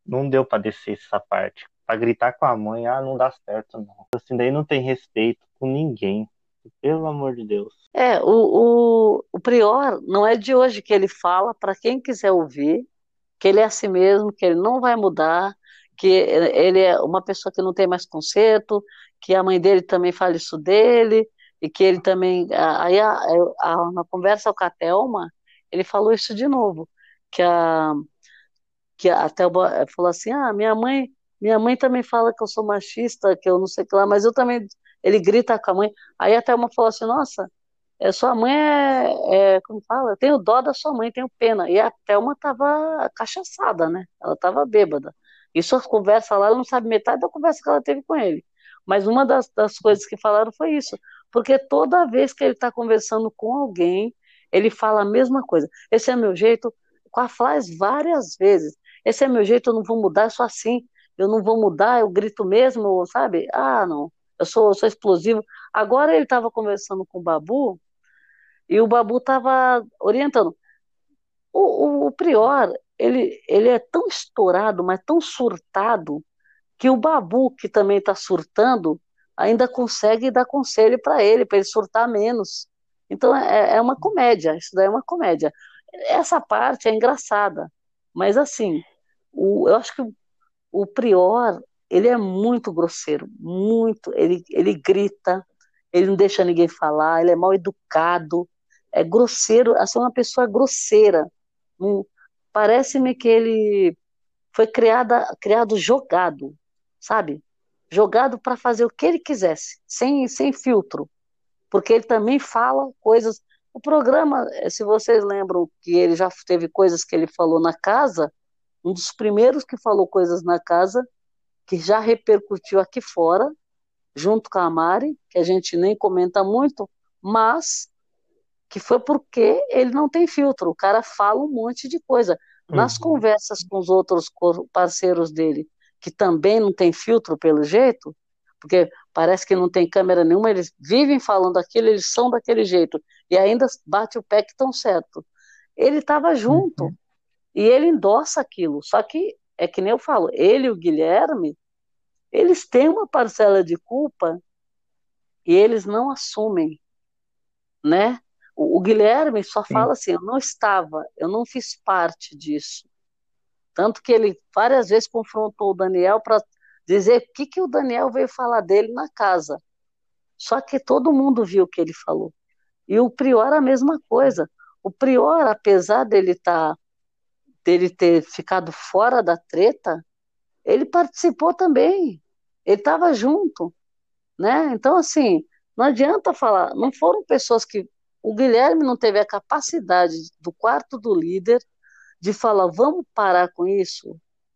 Não deu pra descer essa parte. Pra gritar com a mãe, ah, não dá certo, não. Assim, daí não tem respeito com ninguém. Pelo amor de Deus. É, o, o, o Prior não é de hoje que ele fala, para quem quiser ouvir, que ele é assim mesmo, que ele não vai mudar, que ele é uma pessoa que não tem mais conserto, que a mãe dele também fala isso dele, e que ele também. Aí, a, a, na conversa com a Thelma, ele falou isso de novo, que a, que a Thelma falou assim: ah, minha mãe. Minha mãe também fala que eu sou machista, que eu não sei o que lá, mas eu também. Ele grita com a mãe. Aí a Thelma falou assim: nossa, é, sua mãe é, é, como fala, tenho dó da sua mãe, tenho pena. E a Thelma tava cachaçada, né? Ela tava bêbada. E sua conversa lá, ela não sabe metade da conversa que ela teve com ele. Mas uma das, das coisas que falaram foi isso. Porque toda vez que ele está conversando com alguém, ele fala a mesma coisa. Esse é meu jeito, com a Flávia várias vezes. Esse é meu jeito, eu não vou mudar, eu sou assim. Eu não vou mudar, eu grito mesmo, sabe? Ah, não, eu sou, eu sou explosivo. Agora ele estava conversando com o Babu e o Babu estava orientando. O, o, o, Prior, ele, ele é tão estourado, mas tão surtado, que o Babu, que também está surtando, ainda consegue dar conselho para ele, para ele surtar menos. Então é, é uma comédia, isso daí é uma comédia. Essa parte é engraçada, mas assim, o, eu acho que o, Prior, ele é muito grosseiro, muito, ele, ele grita, ele não deixa ninguém falar, ele é mal educado, é grosseiro, assim, uma pessoa grosseira. Um, Parece-me que ele foi criada, criado jogado, sabe? Jogado para fazer o que ele quisesse, sem, sem filtro. Porque ele também fala coisas. O programa, se vocês lembram que ele já teve coisas que ele falou na casa, um dos primeiros que falou coisas na casa, que já repercutiu aqui fora, junto com a Mari, que a gente nem comenta muito, mas que foi porque ele não tem filtro. O cara fala um monte de coisa. Nas uhum. conversas com os outros parceiros dele, que também não tem filtro pelo jeito, porque parece que não tem câmera nenhuma, eles vivem falando aquilo, eles são daquele jeito, e ainda bate o pé que estão certo. Ele estava junto, uhum. e ele endossa aquilo. Só que, é que nem eu falo, ele e o Guilherme, eles têm uma parcela de culpa e eles não assumem, né? O, o Guilherme só Sim. fala assim: eu não estava, eu não fiz parte disso. Tanto que ele várias vezes confrontou o Daniel para dizer o que, que o Daniel veio falar dele na casa. Só que todo mundo viu o que ele falou. E o Prior a mesma coisa. O Prior, apesar dele tá, dele ter ficado fora da treta, ele participou também. Ele estava junto, né? Então assim, não adianta falar. Não foram pessoas que o Guilherme não teve a capacidade do quarto do líder de falar, vamos parar com isso,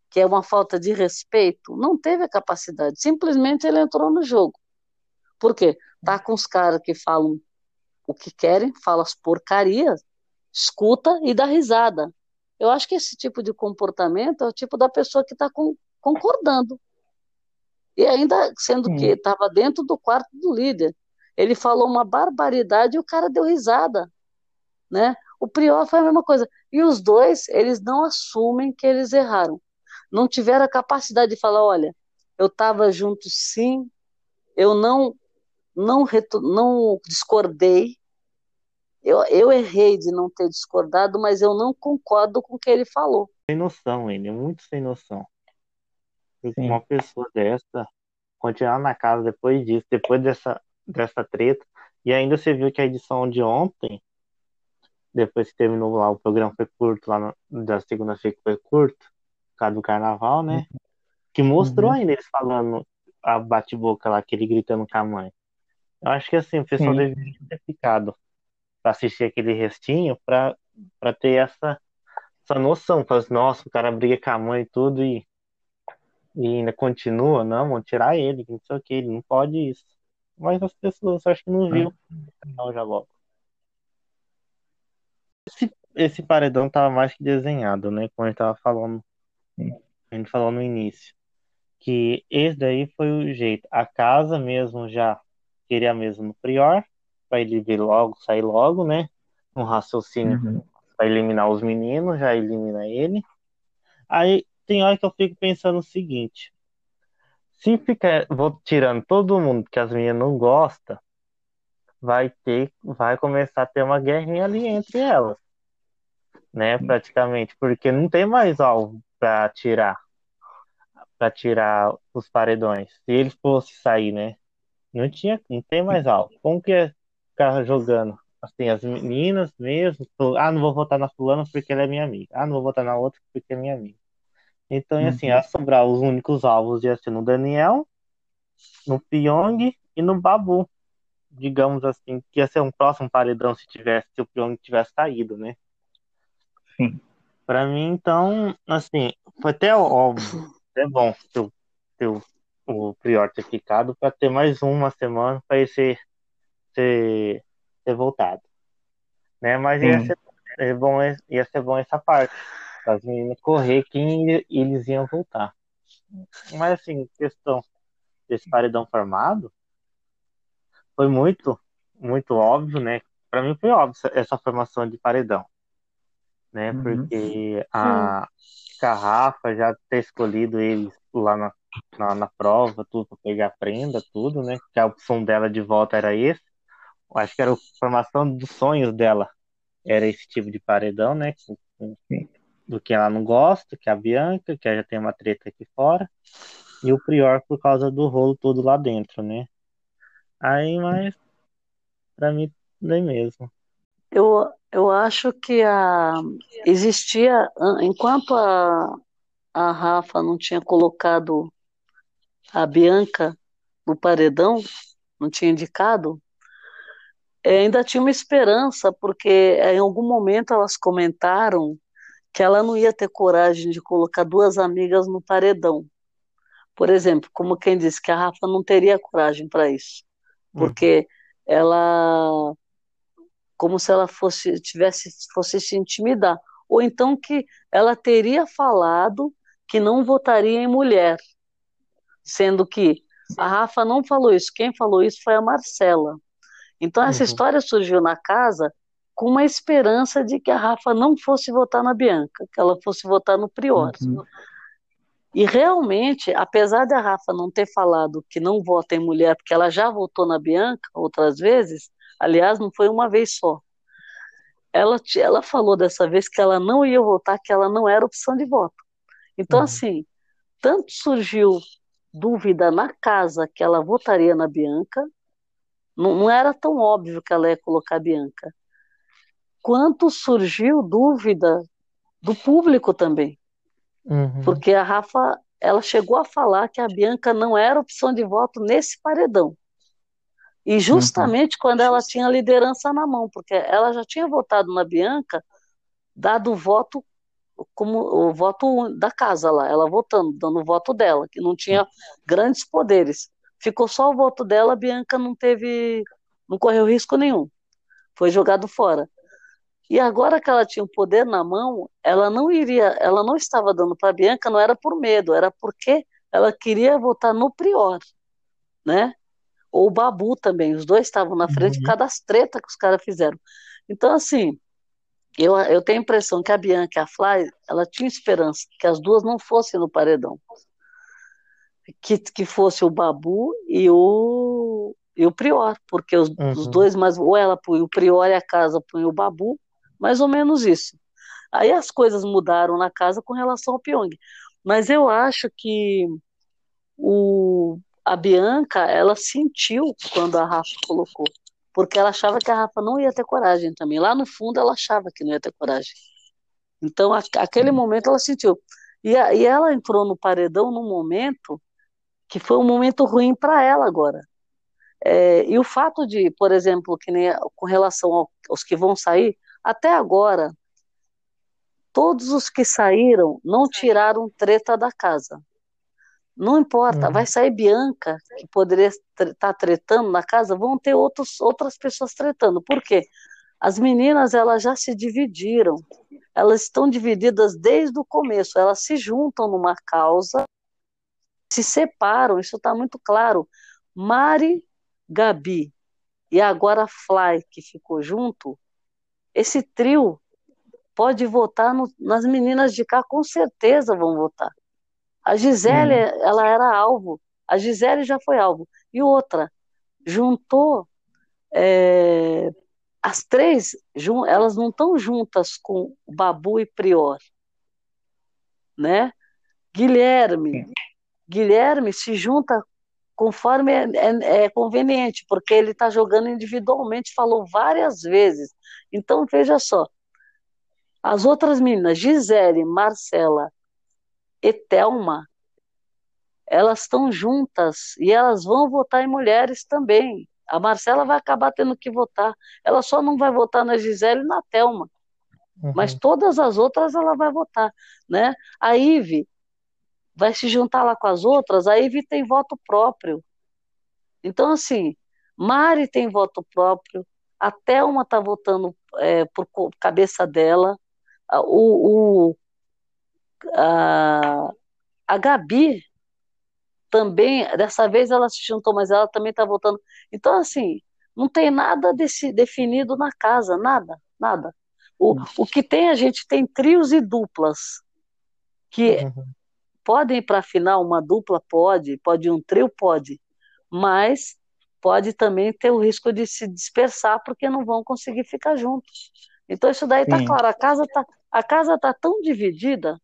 que é uma falta de respeito. Não teve a capacidade. Simplesmente ele entrou no jogo. Por quê? Tá com os caras que falam o que querem, falam as porcarias, escuta e dá risada. Eu acho que esse tipo de comportamento é o tipo da pessoa que está concordando. E ainda sendo que estava dentro do quarto do líder. Ele falou uma barbaridade e o cara deu risada, né? O Prior foi a mesma coisa. E os dois, eles não assumem que eles erraram. Não tiveram a capacidade de falar, olha, eu estava junto sim, eu não não não discordei. Eu, eu errei de não ter discordado, mas eu não concordo com o que ele falou. Sem noção, ele é muito sem noção. Uma pessoa dessa continuar na casa depois disso, depois dessa dessa treta. E ainda você viu que a edição de ontem, depois que terminou lá, o programa foi curto, lá no, da segunda-feira foi curto, por causa do carnaval, né? Que mostrou uhum. ainda eles falando a bate-boca lá, aquele gritando com a mãe. Eu acho que assim, o pessoal Sim. deveria ter ficado pra assistir aquele restinho pra, pra ter essa, essa noção. Falar assim, nossa, o cara briga com a mãe e tudo e, e ainda continua, não, vão tirar ele, não sei o que, ele não pode isso. Mas as pessoas acho que não viu canal já logo. Esse, esse paredão tava mais que desenhado, né? Como a gente tava falando. A gente falou no início. Que esse daí foi o jeito. A casa mesmo já queria mesmo no Prior, para ele vir logo, sair logo, né? Um raciocínio uhum. para eliminar os meninos, já elimina ele. Aí tem hora que eu fico pensando o seguinte: se ficar vou tirando todo mundo que as meninas não gostam, vai ter, vai começar a ter uma guerrinha ali entre elas, né? Praticamente, porque não tem mais alvo para tirar, para tirar os paredões. Se eles fossem sair, né? Não tinha, não tem mais alvo. Como que é ficar jogando? Assim, as meninas mesmo, ah, não vou votar na fulana porque ela é minha amiga. Ah, não vou votar na outra porque é minha amiga. Então, uhum. assim, a sobrar os únicos alvos ia ser no Daniel, no Pyong e no Babu. digamos assim, que ia ser um próximo paredão se tivesse, se o Pyong tivesse saído, né? Sim. Pra mim, então, assim, foi até óbvio, é bom ter, o- ter o, o Prior ter ficado pra ter mais uma semana pra ele ser, ser, ser voltado. Né? Mas ia ser, é bom, ia ser bom essa parte, as meninas correr quem eles iam voltar. Mas assim, questão desse paredão formado, foi muito, muito óbvio, né? Pra mim foi óbvio essa- formação de paredão, né? Uhum. Porque a Garrafa já ter escolhido eles lá na, na, na prova, tudo pra pegar a prenda, tudo, né? Que a opção dela de volta era esse. Acho que era a formação dos sonhos dela. Era esse tipo de paredão, né? Com- com- Sim. Do que ela não gosta, que é a Bianca, que já tem uma treta aqui fora. E o Prior por causa do rolo todo lá dentro, né? Aí, mas pra mim, nem mesmo. Eu, eu acho que a, existia, an- enquanto a, a Rafa não tinha colocado a Bianca no paredão, não tinha indicado, eh, ainda tinha uma esperança, porque eh, em algum momento elas comentaram que ela não ia ter coragem de colocar duas amigas no paredão. Por exemplo, como quem disse que a Rafa não teria coragem para isso, porque ela como se ela fosse tivesse fosse se intimidar, ou então que ela teria falado que não votaria em mulher, sendo que a Rafa não falou isso, quem falou isso foi a Marcela. Então essa Uhum. história surgiu na casa com uma esperança de que a Rafa não fosse votar na Bianca, que ela fosse votar no Prior. Uhum. E realmente, apesar da Rafa não ter falado que não vota em mulher, porque ela já votou na Bianca outras vezes, aliás, não foi uma vez só. Ela, ela falou dessa vez que ela não ia votar, que ela não era opção de voto. Então, Uhum. assim, tanto surgiu dúvida na casa que ela votaria na Bianca, não, não era tão óbvio que ela ia colocar a Bianca, quanto surgiu dúvida do público também. Uhum. Porque a Rafa, ela chegou a falar que a Bianca não era opção de voto nesse paredão. E justamente quando ela tinha a liderança na mão, porque ela já tinha votado na Bianca, dado o voto como o voto da casa lá, ela votando, dando o voto dela, que não tinha grandes poderes. Ficou só o voto dela, a Bianca não teve, não correu risco nenhum. Foi jogado fora. E agora que ela tinha o poder na mão, ela não iria, ela não estava dando para a Bianca, não era por medo, era porque ela queria votar no Prior, né? Ou o Babu também, os dois estavam na frente Uhum. por causa das tretas que os caras fizeram. Então, assim, eu, eu tenho a impressão que a Bianca e a Fly, ela tinha esperança que as duas não fossem no paredão. Que, que fosse o Babu e o, e o Prior, porque os, Uhum. os dois, mas ou ela põe o Prior e a casa põe o Babu, mais ou menos isso. Aí as coisas mudaram na casa com relação ao Pyong. Mas eu acho que o, a Bianca, ela sentiu quando a Rafa colocou, porque ela achava que a Rafa não ia ter coragem também. Lá no fundo, ela achava que não ia ter coragem. Então, a, aquele momento, ela sentiu. E, a, e ela entrou no paredão num momento que foi um momento ruim para ela agora. É, e o fato de, por exemplo, que nem com relação ao, aos que vão sair, até agora, todos os que saíram não tiraram treta da casa. Não importa, Uhum. vai sair Bianca, que poderia estar tretando na casa, vão ter outros, outras pessoas tretando. Por quê? As meninas, elas já se dividiram. Elas estão divididas desde o começo. Elas se juntam numa causa, se separam, isso está muito claro. Mari, Gabi e agora Fly, que ficou junto, esse trio pode votar no, nas meninas de cá, com certeza vão votar. A Gisele, Hum. ela era alvo. A Gisele já foi alvo. E outra, juntou é, as três, jun, elas não estão juntas com Babu e Prior, né? Guilherme, Guilherme se junta conforme é, é, é conveniente, porque ele está jogando individualmente, falou várias vezes. Então veja só, as outras meninas, Gisele, Marcela e Thelma, elas estão juntas e elas vão votar em mulheres também. A Marcela vai acabar tendo que votar. Ela só não vai votar na Gisele e na Thelma. Uhum. Mas todas as outras ela vai votar, né? A Ive vai se juntar lá com as outras, a Ive tem voto próprio. Então, assim, Mari tem voto próprio, a Thelma está votando é, por cabeça dela, o, o a, a Gabi também, dessa vez ela se juntou, mas ela também está votando. Então, assim, não tem nada desse, definido na casa, nada, nada. O, o que tem, a gente tem trios e duplas, que uhum. podem ir para a final, uma dupla pode, pode um trio, pode, mas pode também ter o risco de se dispersar porque não vão conseguir ficar juntos. Então isso daí está claro, a casa está a casa tá tão dividida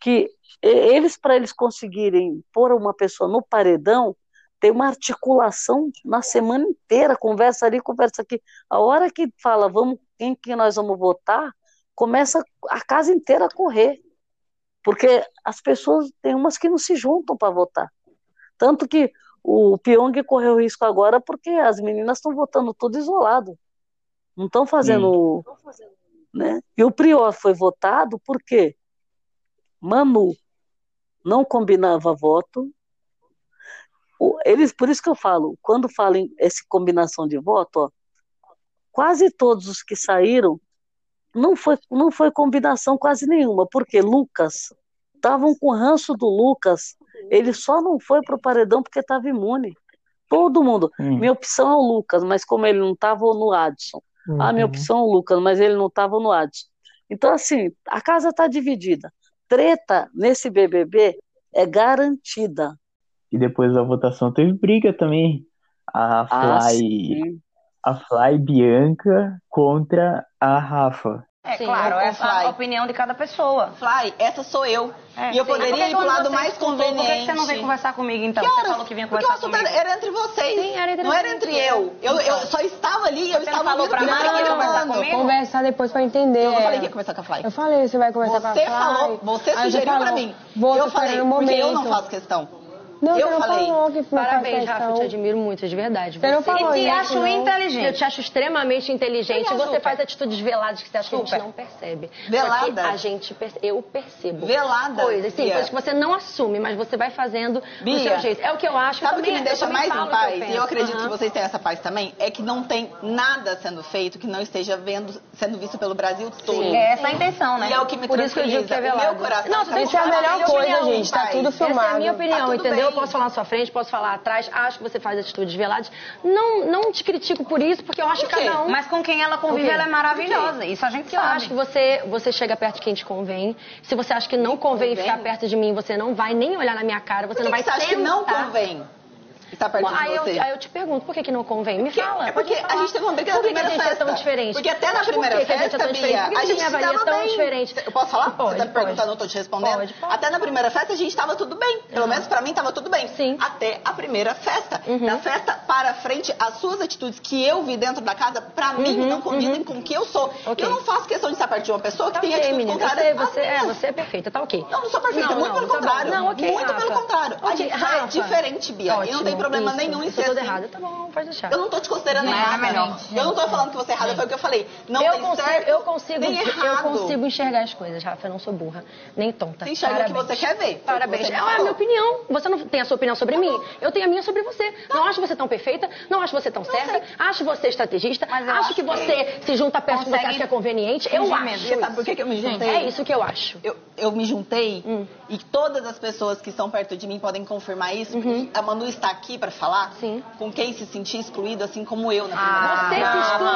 que eles para eles conseguirem pôr uma pessoa no paredão tem uma articulação na semana inteira, conversa ali, conversa aqui. A hora que fala, vamos, quem que nós vamos votar, começa a casa inteira a correr. Porque as pessoas, tem umas que não se juntam para votar. Tanto que o Pyong correu risco agora porque as meninas estão votando tudo isolado. Não estão fazendo. Hum. Né? E o Prior foi votado porque Manu não combinava voto, eles, por isso que eu falo, quando falam essa combinação de voto, ó, quase todos os que saíram não foi, não foi combinação quase nenhuma, porque Lucas estavam com ranço do Lucas, ele só não foi para o paredão porque estava imune. Todo mundo. Hum. Minha opção é o Lucas, mas como ele não estava no Adson. Uhum. Ah, minha opção é o Lucas, mas ele não estava no Adson. Então, assim, a casa está dividida. Treta nesse BBB é garantida. E depois da votação teve briga também. A ah, Fly, ah, a Fly Bianca contra a Rafa. É Sim, claro, essa é a opinião de cada pessoa. Fly, essa sou eu. É, e eu sim. poderia ir pro lado mais conveniente. Por que você não veio conversar comigo então? Que você falou que vinha conversar Porque o assunto era entre vocês. Sim, era entre Não era entre eu. Eu, eu só estava ali, eu estava falou pra Mari que ia conversar comigo? Conversar depois pra entender. Eu não falei que ia conversar com a Fly. Eu falei, você vai conversar você com a Fly. Você falou, você sugeriu pra mim. eu falei, porque eu não faço questão. Não, eu não falei. Falou que Parabéns, Rafa, eu te admiro muito, de verdade. Você, você não falou e te isso, acho não. inteligente. Eu te acho extremamente inteligente. Você faz atitudes veladas que você acha que a gente não percebe. Velada? a gente, eu percebo. Velada? Coisas, sim, coisas que você não assume, mas você vai fazendo Bia, do seu jeito. É o que eu acho. Sabe o que me deixa mais em paz? E eu acredito uhum. que vocês têm essa paz também. É que não tem nada sendo feito que não esteja vendo, sendo visto pelo Brasil todo. Sim. É essa a intenção, né? E é o que me Por isso que eu digo que é velado. Meu coração não, tá isso é a melhor coisa, gente. Tá tudo filmado. Essa é a minha opinião, tá entendeu? Eu posso falar na sua frente, posso falar atrás acho que você faz atitudes veladas. Não, não te critico por isso, porque eu acho que cada um. Mas com quem ela convive, ela é maravilhosa. Isso a gente porque sabe. Eu acho que você, você chega perto de quem te convém. Se você acha que não convém, convém ficar perto de mim, você não vai nem olhar na minha cara, você por não vai você acha que não convém? Está perto aí de você. Eu, aí eu te pergunto, por que, que não convém? Me fala. É porque a gente teve uma briga na primeira festa. Por que a gente é tão diferente? Porque até na primeira que festa, que a gente é tão diferente? Por que a gente avalia tão diferente? Eu posso falar? Pode, você tá me perguntando, eu tô te respondendo? Pode, pode. Até na primeira festa a gente estava tudo bem. Pelo uhum. menos pra mim estava tudo bem. Sim. Até a primeira festa. Uhum. Da festa para frente, as suas atitudes que eu vi dentro da casa, pra uhum. mim, não condizem uhum. com o que eu sou. Eu não faço questão de estar perto de uma pessoa que tá tem menina. contrárias. Você, é, você é perfeita, tá ok. Não, não sou perfeita, muito pelo tá contrário. Não, ok, muito pelo contrário. A gente é diferente, Bia. E não tem problema isso. nenhum em ser assim. errada, tá bom, pode deixar. Eu não tô te considerando Não, errada. é melhor. Eu não tô falando que você é errada, foi o que eu falei. Não eu tem consigo, certo, eu consigo, nem eu errado. consigo enxergar as coisas, Rafa. Eu não sou burra, nem tonta. Você enxerga o que você quer ver. Parabéns. Você é a minha opinião. Você não tem a sua opinião sobre tá mim? Eu tenho a minha sobre você. Não acho você tão perfeita, não acho você tão certa, acho você estrategista, acho, acho que você se junta perto que você acha que é conveniente. Eu acho. Mesmo. Sabe por que, que eu me juntei? É isso que eu acho. Eu, eu me juntei Hum. e todas as pessoas que estão perto de mim podem confirmar isso. Uhum. A Manu está aqui para falar Sim. com quem se sentir excluído, assim como eu na Ah, primeira Você se exclui.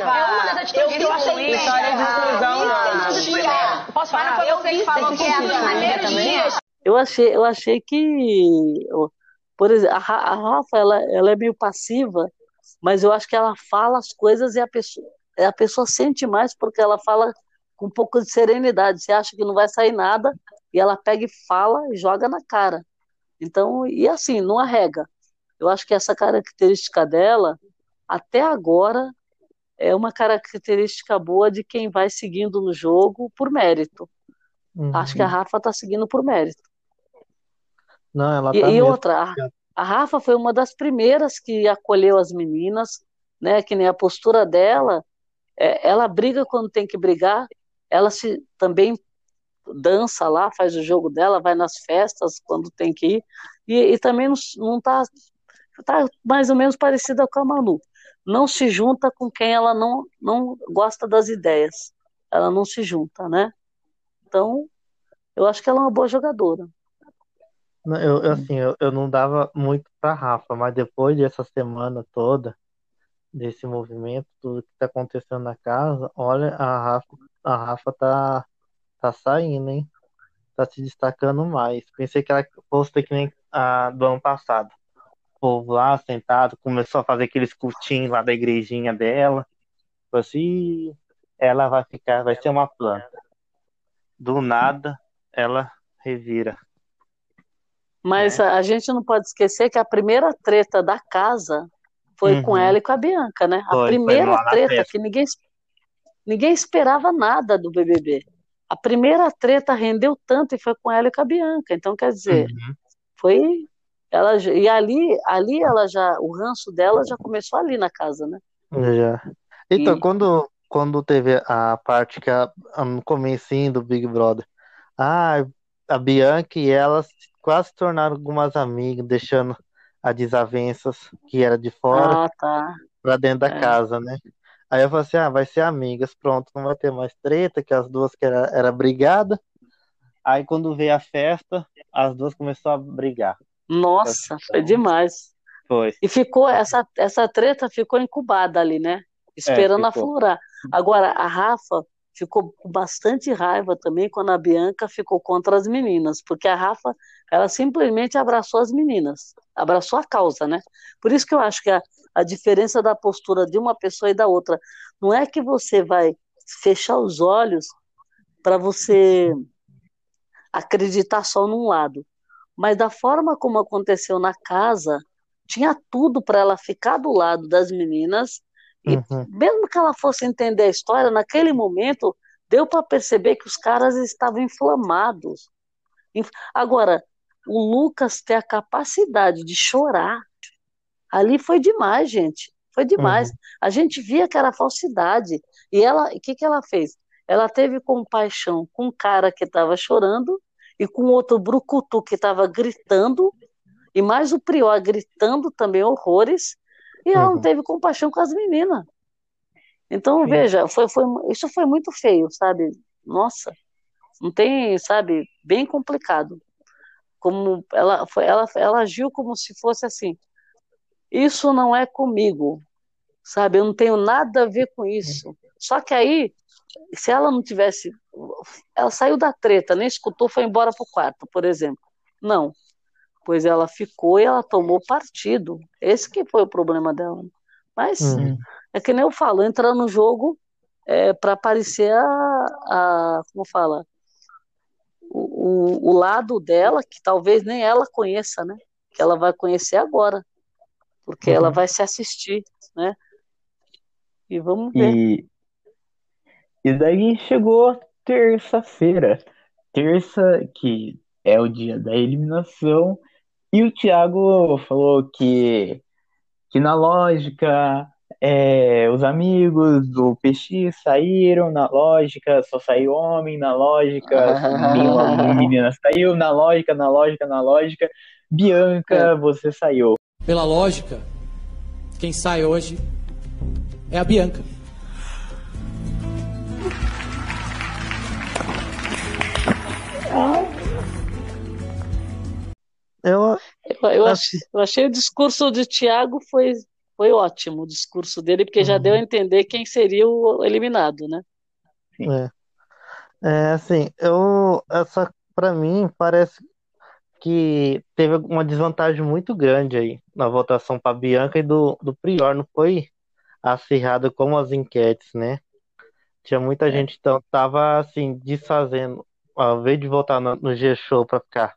É uma das atitudes que eu achei História de exclusão, Eu não. Posso falar? Você que falou que é também. Eu achei, eu achei que, por exemplo, a, a Rafa, ela, ela é meio passiva, mas eu acho que ela fala as coisas e a pessoa, a pessoa sente mais porque ela fala com um pouco de serenidade. Você acha que não vai sair nada e ela pega e fala e joga na cara. Então, e assim, não arrega. Eu acho que essa característica dela, até agora, é uma característica boa de quem vai seguindo no jogo por mérito. Acho que a Rafa está seguindo por mérito. Não, ela E, tá e mesmo. outra, a, A Rafa foi uma das primeiras que acolheu as meninas, né? Que nem a postura dela, é, ela briga quando tem que brigar, ela se também dança lá, faz o jogo dela, vai nas festas quando tem que ir, e, e também não, não tá, tá mais ou menos parecida com a Manu. Não se junta com quem ela não, não gosta das ideias. Ela não se junta, né? Então, eu acho que ela é uma boa jogadora. Eu, eu, assim, eu, eu não dava muito pra Rafa, mas depois dessa semana toda, desse movimento, tudo que tá acontecendo na casa, olha, a Rafa, a Rafa tá, tá saindo, hein? Tá se destacando mais. Pensei que ela fosse que nem a do ano passado. O povo lá sentado começou a fazer aqueles curtinhos lá da igrejinha dela. Falei assim, ela vai ficar, vai ser uma planta. Do nada, ela revira. Mas é. a, a, gente não pode esquecer que a primeira treta da casa foi uhum. com ela e com a Bianca, né? Foi, a primeira treta que ninguém, ninguém esperava nada do BBB. A primeira treta rendeu tanto e foi com ela e com a Bianca. Então, quer dizer, uhum. foi ela e ali, ali ela já, o ranço dela já começou ali na casa, né? Já. Então, e... quando quando teve a parte que a, no comecinho do Big Brother, ah, a Bianca e ela quase se tornaram algumas amigas, deixando as desavenças que era de fora ah, tá. para dentro da é. casa, né? Aí eu falei assim, ah, vai ser amigas, pronto, não vai ter mais treta, que as duas que era, era brigada. Aí quando veio a festa, as duas começaram a brigar. Nossa, foi demais. Foi. E ficou, essa, essa treta ficou incubada ali, né? Esperando é, aflorar. Agora, a Rafa ficou com bastante raiva também quando a Bianca ficou contra as meninas, porque a Rafa, ela simplesmente abraçou as meninas, abraçou a causa, né? Por isso que eu acho que a, a diferença da postura de uma pessoa e da outra não é que você vai fechar os olhos para você acreditar só num lado, mas da forma como aconteceu na casa, tinha tudo para ela ficar do lado das meninas e uhum. mesmo que ela fosse entender a história, naquele momento deu para perceber que os caras estavam inflamados. Agora, o Lucas ter a capacidade de chorar, ali foi demais, gente. Foi demais. Uhum. A gente via que era falsidade. E ela, o que, que ela fez? Ela teve compaixão com um cara que estava chorando e com outro brucutu que estava gritando, e mais o prior gritando também horrores, e ela uhum. não teve compaixão com as meninas. Então, Sim. veja, foi, foi, isso foi muito feio, sabe? Nossa, não tem, sabe, bem complicado. Como ela, foi, ela, ela agiu como se fosse assim: isso não é comigo, sabe? Eu não tenho nada a ver com isso. Só que aí, se ela não tivesse. Ela saiu da treta, nem escutou, foi embora pro quarto, por exemplo. Não pois ela ficou e ela tomou partido. Esse que foi o problema dela. Mas uhum. é que nem eu falo, entra no jogo é, para aparecer a, a, como fala, o, o, o, lado dela que talvez nem ela conheça, né? Que ela vai conhecer agora, porque uhum. ela vai se assistir, né? E vamos ver. E, e daí chegou terça-feira, terça que é o dia da eliminação e o Thiago falou que, que na lógica é, os amigos do PX saíram, na lógica só saiu homem, na lógica nenhuma menina saiu, na lógica, na lógica, na lógica. Bianca, é. você saiu. Pela lógica, quem sai hoje é a Bianca. Eu, eu, eu, achei, eu achei o discurso de Tiago foi, foi ótimo, o discurso dele, porque uhum. já deu a entender quem seria o eliminado, né? É, é assim, eu, essa, para mim, parece que teve uma desvantagem muito grande aí na votação para Bianca e do, do Prior, não foi acirrado como as enquetes, né? Tinha muita é. gente então tava assim desfazendo, ao invés de votar no, no G-Show para ficar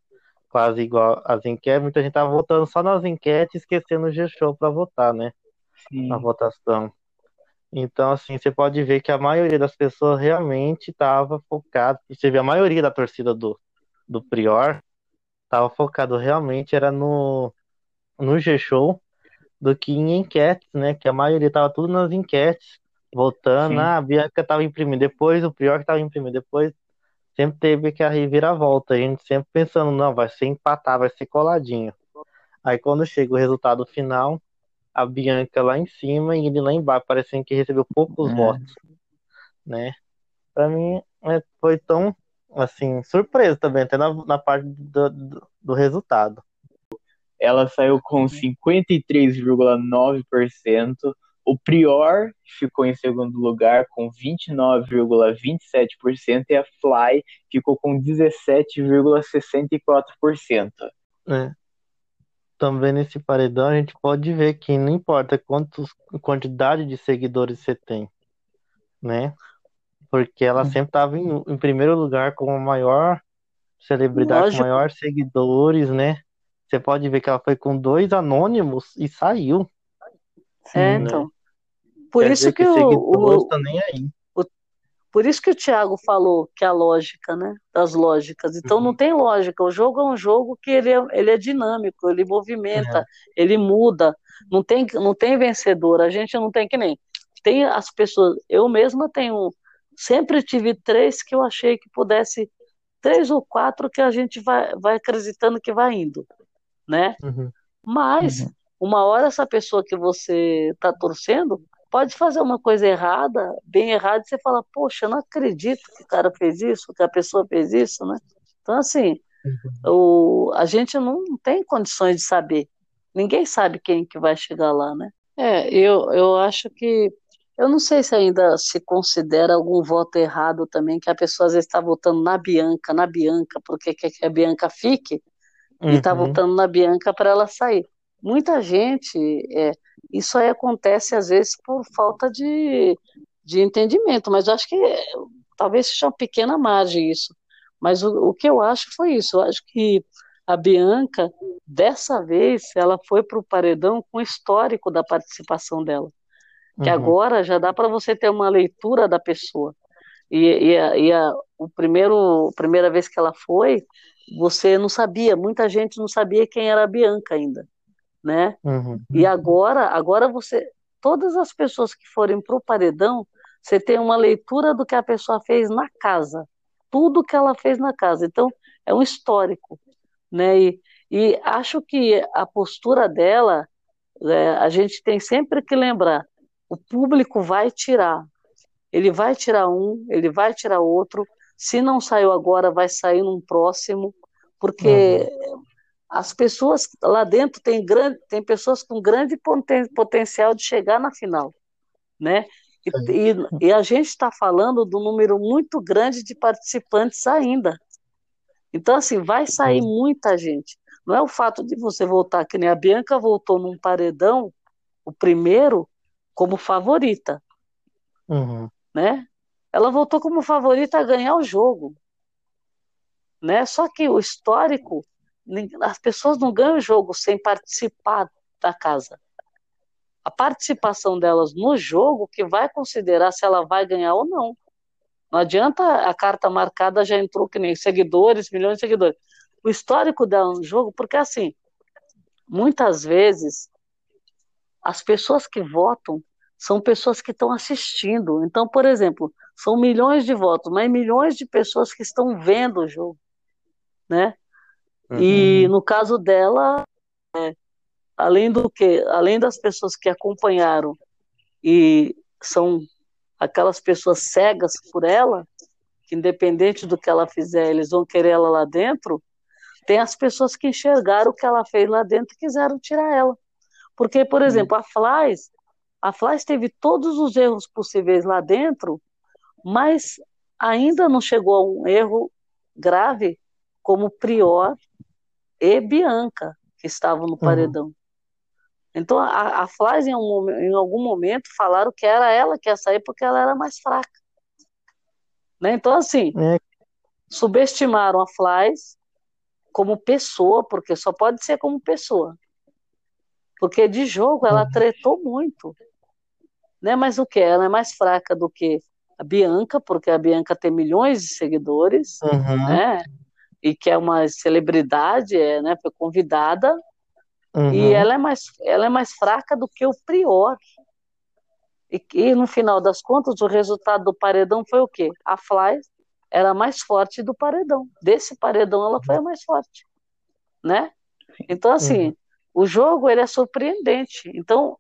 quase igual as enquetes, muita gente tava votando só nas enquetes, esquecendo o G-Show para votar, né? Sim. Na votação. Então, assim, você pode ver que a maioria das pessoas realmente estava focada. Você vê a maioria da torcida do, do Prior estava focado realmente era no no G-Show do que em enquetes, né? Que a maioria tava tudo nas enquetes, votando, ah, a Bianca tava imprimindo depois, o Prior que tava imprimindo depois. Sempre teve que a reviravolta, a gente sempre pensando, não, vai ser empatar, vai ser coladinho. Aí quando chega o resultado final, a Bianca lá em cima e ele lá embaixo, parecendo que recebeu poucos é. votos, né? Pra mim, é, foi tão, assim, surpresa também, até na, na parte do, do, do resultado. Ela saiu com 53,9%, o Prior ficou em segundo lugar com 29,27% e a Fly ficou com 17,64%. É também nesse paredão a gente pode ver que não importa quantos quantidade de seguidores você tem, né? Porque ela sempre estava em, em, primeiro lugar como a maior celebridade, Lógico. com maior seguidores, né? Você pode ver que ela foi com dois anônimos e saiu. É, né? Por Quer isso que, que o, o, tá nem aí. Por isso que o Thiago falou que a lógica, né? Das lógicas. Então uhum. não tem lógica. O jogo é um jogo que ele é, ele é dinâmico, ele movimenta, é. ele muda. Não tem, não tem vencedor. A gente não tem que nem. Tem as pessoas. Eu mesma tenho. Sempre tive três que eu achei que pudesse. Três ou quatro que a gente vai, vai acreditando que vai indo, né? Uhum. Mas, uhum. uma hora essa pessoa que você está torcendo pode fazer uma coisa errada, bem errada, e você fala, poxa, eu não acredito que o cara fez isso, que a pessoa fez isso, né? Então, assim, uhum. o, a gente não tem condições de saber. Ninguém sabe quem que vai chegar lá, né? É, eu, eu acho que. Eu não sei se ainda se considera algum voto errado também, que a pessoa às vezes está votando na Bianca, na Bianca, porque quer que a Bianca fique, tá uhum. e está votando na Bianca para ela sair. Muita gente. É, isso aí acontece às vezes por falta de, de entendimento, mas eu acho que talvez seja uma pequena margem isso. Mas o, o que eu acho foi isso. Eu acho que a Bianca, dessa vez, ela foi para o paredão com o histórico da participação dela. Que uhum. agora já dá para você ter uma leitura da pessoa. E, e, a, e a, o primeiro, a primeira vez que ela foi, você não sabia, muita gente não sabia quem era a Bianca ainda né? Uhum. E agora, agora você, todas as pessoas que forem para o paredão, você tem uma leitura do que a pessoa fez na casa, tudo que ela fez na casa. Então, é um histórico, né? E, e acho que a postura dela, é, a gente tem sempre que lembrar, o público vai tirar, ele vai tirar um, ele vai tirar outro. Se não saiu agora, vai sair num próximo, porque uhum as pessoas lá dentro tem grande, tem pessoas com grande poten, potencial de chegar na final, né? E, e, e a gente está falando do número muito grande de participantes ainda. Então, assim, vai sair muita gente. Não é o fato de você voltar, que nem a Bianca voltou num paredão, o primeiro, como favorita. Uhum. Né? Ela voltou como favorita a ganhar o jogo. Né? Só que o histórico as pessoas não ganham o jogo sem participar da casa. A participação delas no jogo que vai considerar se ela vai ganhar ou não. Não adianta a carta marcada já entrou que nem seguidores, milhões de seguidores. O histórico dela no jogo, porque assim, muitas vezes as pessoas que votam são pessoas que estão assistindo. Então, por exemplo, são milhões de votos, mas milhões de pessoas que estão vendo o jogo, né? Uhum. E no caso dela, é, além do que, além das pessoas que acompanharam e são aquelas pessoas cegas por ela, que independente do que ela fizer, eles vão querer ela lá dentro, tem as pessoas que enxergaram o que ela fez lá dentro e quiseram tirar ela. Porque, por exemplo, a Flás, a Flás teve todos os erros possíveis lá dentro, mas ainda não chegou a um erro grave como Prior e Bianca, que estavam no uhum. paredão. Uhum. Então, a, a Flávia, em, um, em, algum momento, falaram que era ela que ia sair porque ela era mais fraca. Né? Então, assim, é. subestimaram a Flávia como pessoa, porque só pode ser como pessoa. Porque de jogo ela uhum. tretou muito. Né? Mas o que? Ela é mais fraca do que a Bianca, porque a Bianca tem milhões de seguidores, uhum. né? E que é uma celebridade, é, né, foi convidada, Uhum. E ela é, mais, ela é mais fraca do que o Prior. E, e, no final das contas, o resultado do paredão foi o quê? A Fly era mais forte do paredão. Desse paredão, ela foi a mais forte. Né? Então, assim, uhum. o jogo ele é surpreendente. Então,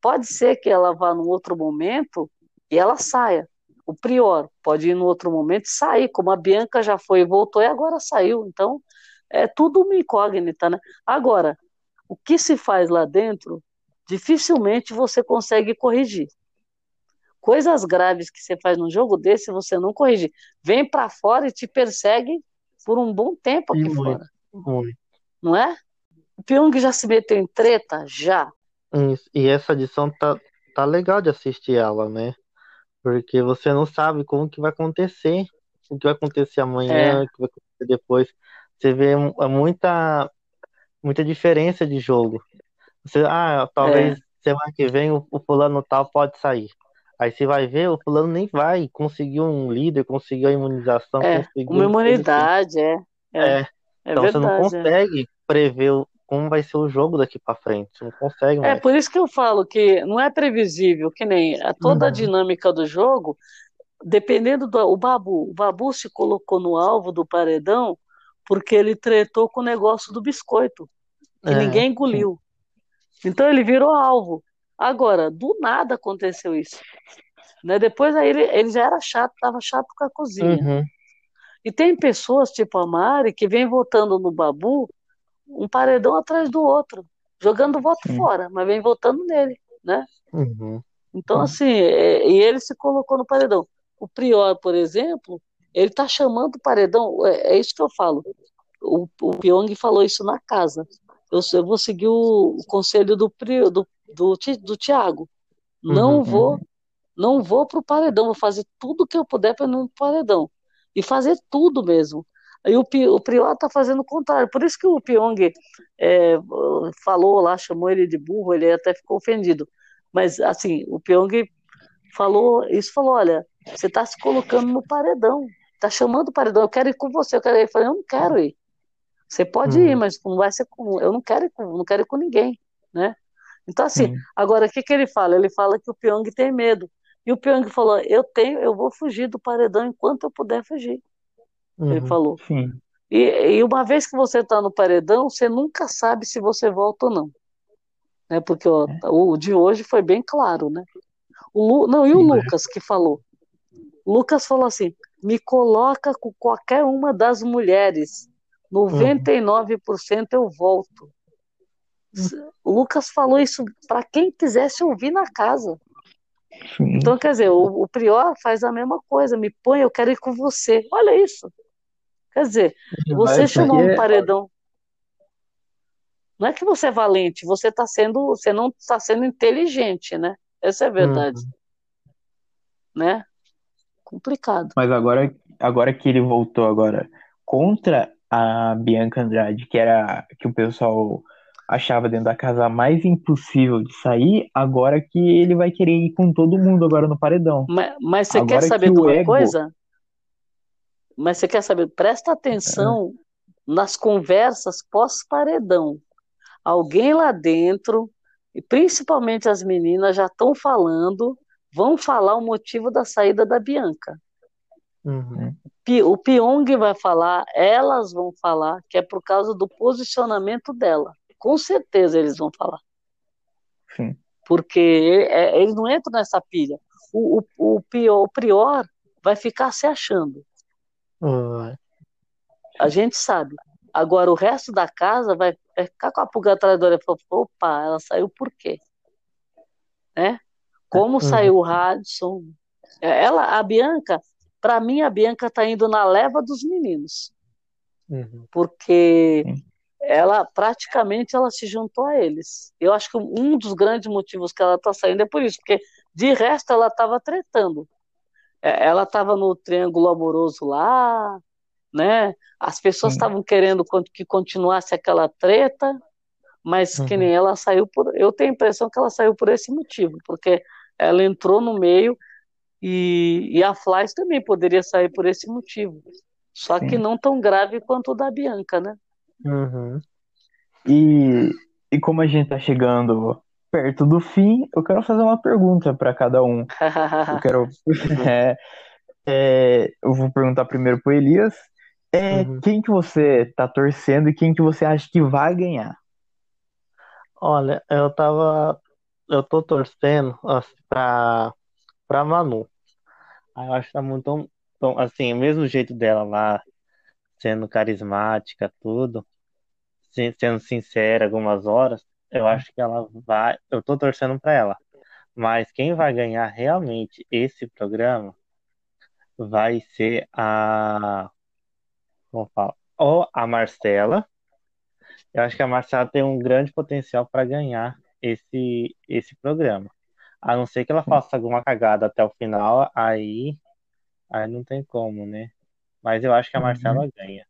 pode ser que ela vá num outro momento e ela saia. O Prior pode ir no outro momento e sair, como a Bianca já foi e voltou e agora saiu. Então, é tudo uma incógnita, né? Agora, o que se faz lá dentro, dificilmente você consegue corrigir. Coisas graves que você faz num jogo desse, você não corrige. Vem para fora e te persegue por um bom tempo aqui fora. Muito. Não é? O Pyong já se meteu em treta? Já. Isso. E essa edição tá, tá legal de assistir ela, né? Porque você não sabe como que vai acontecer, o que vai acontecer amanhã, é. o que vai acontecer depois. Você vê é muita, muita diferença de jogo. Você, ah, talvez é. semana que vem o, o fulano tal pode sair. Aí você vai ver, o fulano nem vai. Conseguiu um líder, conseguiu a imunização. É, uma imunidade, é. É, é. então verdade, você não é. consegue prever como vai ser o jogo daqui para frente. Não consegue é, mais. É por isso que eu falo que não é previsível, que nem toda uhum. a dinâmica do jogo, dependendo do o Babu. O Babu se colocou no alvo do paredão porque ele tretou com o negócio do biscoito, que é, ninguém engoliu. Sim. Então ele virou alvo. Agora, do nada aconteceu isso. Né? Depois aí ele, ele já era chato, estava chato com a cozinha. Uhum. E tem pessoas, tipo a Mari, que vem votando no Babu um paredão atrás do outro, jogando voto Sim. fora, mas vem votando nele, né? Uhum. Então, assim, é, e ele se colocou no paredão. O Prior, por exemplo, ele está chamando o paredão, é, é, isso que eu falo. O, o Pyong falou isso na casa. Eu, eu vou seguir o, o conselho do, do, do, do Tiago. Não uhum. vou não vou para o paredão, vou fazer tudo que eu puder para não ir para o paredão. E fazer tudo mesmo. Aí o, o Prior está fazendo o contrário. Por isso que o Pyong é, falou lá, chamou ele de burro, ele até ficou ofendido. Mas, assim, o Pyong falou isso, falou, olha, você está se colocando no paredão, está chamando o paredão, eu quero ir com você, eu quero ir. Eu falei, eu não quero ir. Você pode hum. ir, mas não vai ser com, eu não quero ir com, não quero ir com ninguém, né? Então assim, hum. agora o que que ele fala? Ele fala que o Pyong tem medo. E o Pyong falou, eu tenho, eu vou fugir do paredão enquanto eu puder fugir. Uhum. Ele falou. Sim. E, e uma vez que você está no paredão, você nunca sabe se você volta ou não. Né? Porque ó, é. o de hoje foi bem claro, né? O Lu, não, e o Sim, Lucas que falou? Lucas falou assim: me coloca com qualquer uma das mulheres. 99% uhum. eu volto. O Lucas falou isso para quem quisesse ouvir na casa. Sim. Então, quer dizer, o, o, Prior faz a mesma coisa, me põe, eu quero ir com você. Olha isso. Quer dizer, você chamou um paredão. Não é que você é valente, você está sendo, você não está sendo inteligente, né? Essa é a verdade. Uhum. Né? Complicado. Mas agora, agora que ele voltou agora contra a Bianca Andrade, que era que o pessoal achava dentro da casa mais impossível de sair, agora que ele vai querer ir com todo mundo agora no paredão. Mas, mas você agora quer saber que de uma ego... coisa? Mas você quer saber? Presta atenção é. nas conversas pós-paredão. Alguém lá dentro, e principalmente as meninas, já estão falando, vão falar o motivo da saída da Bianca. Uhum. O Pyong vai falar, elas vão falar, que é por causa do posicionamento dela. Com certeza eles vão falar. Sim. Porque é, eles não entram nessa pilha. O, o, o, pior, o Prior vai ficar se achando. Uhum. A gente sabe. Agora, o resto da casa vai ficar com a pulga atrás da orelha e falar, opa, ela saiu por quê? Né? Como uhum. saiu o Radisson? É, ela, a Bianca, para mim, a Bianca está indo na leva dos meninos. Uhum. Porque ela praticamente ela se juntou a eles. Eu acho que um dos grandes motivos que ela está saindo é por isso, porque de resto ela estava tretando. É, ela estava no triângulo amoroso lá, né? As pessoas estavam querendo que continuasse aquela treta, mas uhum. que nem ela saiu por. Eu tenho a impressão que ela saiu por esse motivo, porque ela entrou no meio e, e a Flávia também poderia sair por esse motivo. Só Sim. que não tão grave quanto o da Bianca, né? Uhum. E e como a gente tá chegando perto do fim, eu quero fazer uma pergunta para cada um. Eu quero. É, é, eu vou perguntar primeiro pro Elias. É, uhum. Quem que você tá torcendo e quem que você acha que vai ganhar? Olha, eu tava. Eu tô torcendo assim, pra, pra Manu. Eu acho que tá muito. Assim, o mesmo jeito dela lá, sendo carismática, tudo, sendo sincera algumas horas, eu acho que ela vai. Eu tô torcendo pra ela. Mas quem vai ganhar realmente esse programa vai ser a. Como fala? Ou a Marcela. Eu acho que a Marcela tem um grande potencial para ganhar esse, esse programa. A não ser que ela faça alguma cagada até o final, aí, aí não tem como, né? Mas eu acho que a Marcela uhum. ganha.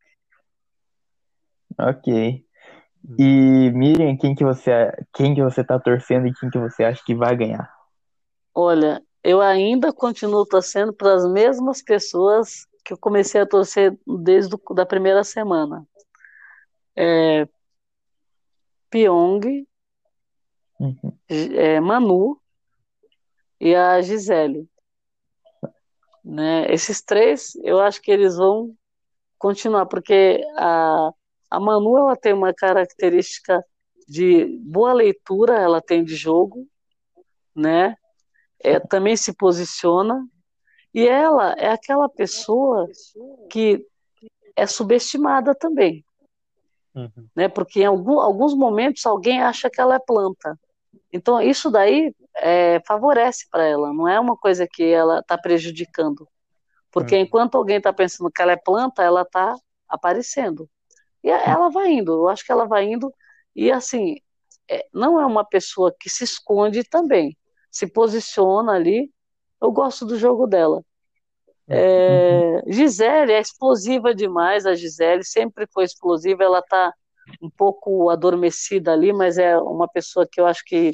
Ok. E Miriam, quem que você quem que você tá torcendo e quem que você acha que vai ganhar? Olha, eu ainda continuo torcendo para as mesmas pessoas que eu comecei a torcer desde a da primeira semana. É, Pyong, uhum. é, Manu e a Gisele. Né? Esses três, eu acho que eles vão continuar, porque a, a Manu ela tem uma característica de boa leitura, ela tem de jogo, né? é, também se posiciona, e ela é aquela pessoa que é subestimada também. Uhum. Né? Porque em algum, alguns momentos alguém acha que ela é planta. Então, isso daí é, favorece para ela, não é uma coisa que ela está prejudicando. Porque uhum. enquanto alguém está pensando que ela é planta, ela está aparecendo. E ela vai indo, eu acho que ela vai indo, e assim, é, não é uma pessoa que se esconde também se posiciona ali. Eu gosto do jogo dela. É, uhum. Gisele é explosiva demais, a Gisele sempre foi explosiva, ela está um pouco adormecida ali, mas é uma pessoa que eu acho que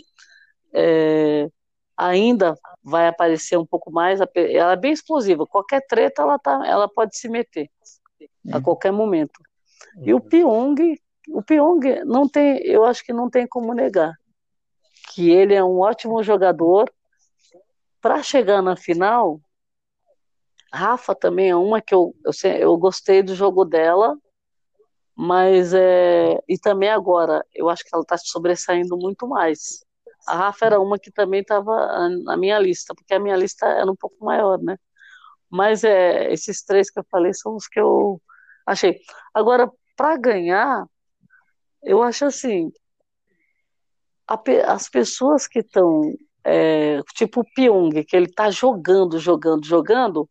é, ainda vai aparecer um pouco mais. Ela é bem explosiva, qualquer treta ela, tá, ela pode se meter a uhum. qualquer momento. E o uhum. Pyong, o Pyong não tem, eu acho que não tem como negar que ele é um ótimo jogador. Para chegar na final, Rafa também é uma que eu, eu, eu gostei do jogo dela, mas é, e também agora eu acho que ela está sobressaindo muito mais. A Rafa era uma que também estava na minha lista, porque a minha lista era um pouco maior, né? Mas é, esses três que eu falei são os que eu achei. Agora, para ganhar, eu acho assim, a, as pessoas que estão, é, tipo o Pyong, que ele está jogando, jogando, jogando,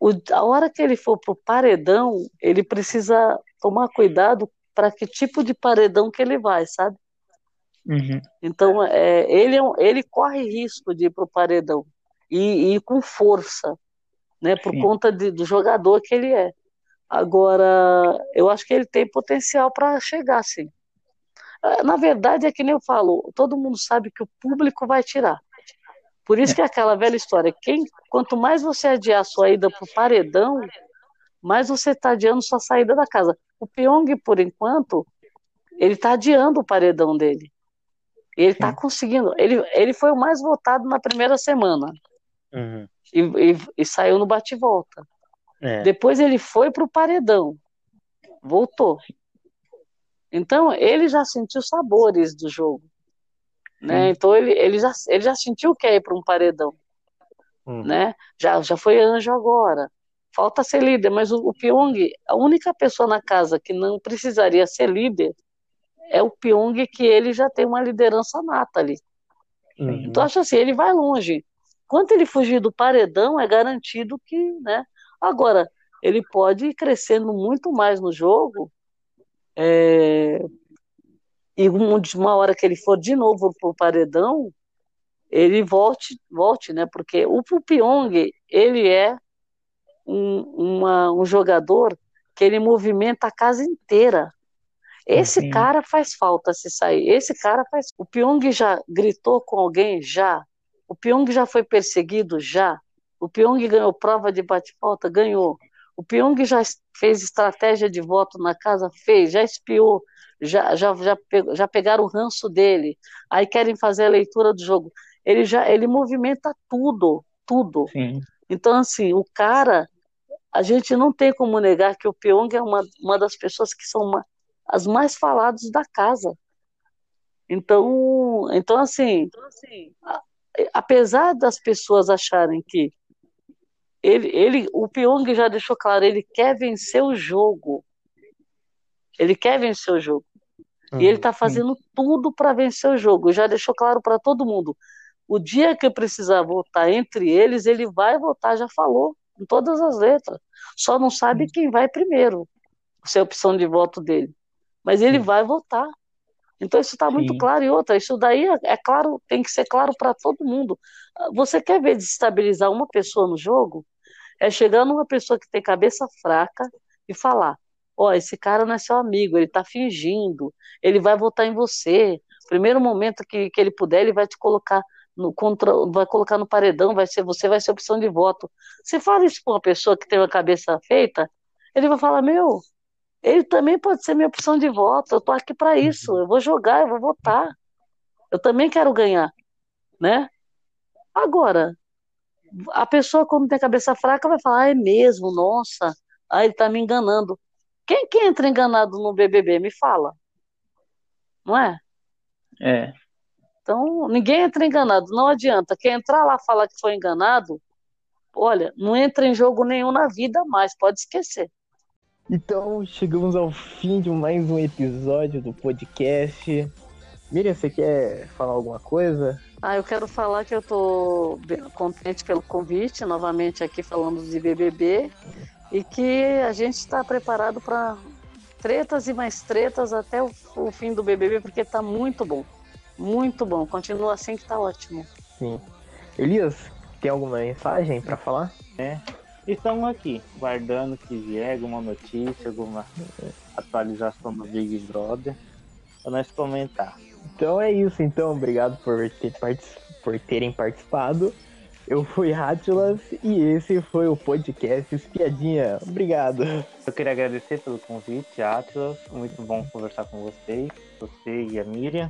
o, a hora que ele for pro paredão, ele precisa tomar cuidado para que tipo de paredão que ele vai, sabe? Uhum. Então, é, ele, é ele corre risco de ir pro paredão e, e com força, né? Por Sim. conta de, do jogador que ele é. Agora, eu acho que ele tem potencial para chegar, sim. É, na verdade, é que nem eu falo, todo mundo sabe que o público vai tirar. Por isso que é aquela velha história, quem, quanto mais você adiar a sua ida para o paredão, mais você está adiando sua saída da casa. O Pyong, por enquanto, ele está adiando o paredão dele. Ele está conseguindo. Ele, ele foi o mais votado na primeira semana. Uhum. E, e, e, saiu no bate-volta. É. Depois ele foi para o paredão. Voltou. Então, ele já sentiu sabores do jogo. Né? Então, ele, ele, já, ele já sentiu que é ir para um paredão. Hum. Né? Já, já foi anjo agora. Falta ser líder, mas o, o Pyong, a única pessoa na casa que não precisaria ser líder é o Pyong, que ele já tem uma liderança nata ali. Uhum. Então, acho assim, ele vai longe. Quanto ele fugir do paredão, é garantido que, né? Agora, ele pode ir crescendo muito mais no jogo é, e uma hora que ele for de novo para o paredão, ele volte, volte, né? Porque o Pyong, ele é um, uma, um jogador que ele movimenta a casa inteira. Esse Sim. cara faz falta se sair. Esse cara faz. O Pyong já gritou com alguém? Já. O Pyong já foi perseguido? Já. O Pyong ganhou prova de bate-falta? Ganhou. O Pyong já fez estratégia de voto na casa? Fez, já espiou, já, já, já, já pegaram o ranço dele, aí querem fazer a leitura do jogo. Ele já ele movimenta tudo, tudo. Sim. Então, assim, o cara, a gente não tem como negar que o Pyong é uma, uma das pessoas que são uma, as mais faladas da casa. Então, então assim, então, assim a, apesar das pessoas acharem que ele, ele, o Pyong já deixou claro, ele quer vencer o jogo. Ele quer vencer o jogo. Uhum, e ele está fazendo sim. tudo para vencer o jogo. Já deixou claro para todo mundo. O dia que eu precisar votar entre eles, ele vai votar, já falou, em todas as letras. Só não sabe quem vai primeiro, se é a opção de voto dele. Mas ele sim. vai votar. Então isso está muito claro. E outra, isso daí é, é claro, tem que ser claro para todo mundo. Você quer ver desestabilizar uma pessoa no jogo? É chegar numa pessoa que tem cabeça fraca e falar: Ó, oh, esse cara não é seu amigo, ele tá fingindo, ele vai votar em você. Primeiro momento que, que ele puder, ele vai te colocar no contra, vai colocar no paredão, vai ser você vai ser opção de voto. Você fala isso para uma pessoa que tem uma cabeça feita, ele vai falar: "Meu, ele também pode ser minha opção de voto. Eu tô aqui para isso. Eu vou jogar, eu vou votar. Eu também quero ganhar, né? Agora, a pessoa, quando tem a cabeça fraca, vai falar, ah, é mesmo, nossa, ah, ele está me enganando. Quem que entra enganado no BBB? Me fala. Não é? É. Então, ninguém entra enganado, não adianta. Quem entrar lá falar que foi enganado, olha, não entra em jogo nenhum na vida mais, pode esquecer. Então, chegamos ao fim de mais um episódio do podcast. Miriam, você quer falar alguma coisa? Ah, eu quero falar que eu estou contente pelo convite, novamente aqui falando de BBB, e que a gente está preparado para tretas e mais tretas até o, o, fim do BBB, porque está muito bom. Muito bom. Continua assim que está ótimo. Sim. Elias, tem alguma mensagem para falar? É. Estamos aqui, guardando que vier alguma notícia, alguma atualização do Big Brother, para nós comentar. Então é isso, então. Obrigado por, ter por terem participado. Eu fui Atlas e esse foi o podcast Espiadinha. Obrigado. Eu queria agradecer pelo convite, Atlas. Muito bom conversar com vocês, você e a Miriam.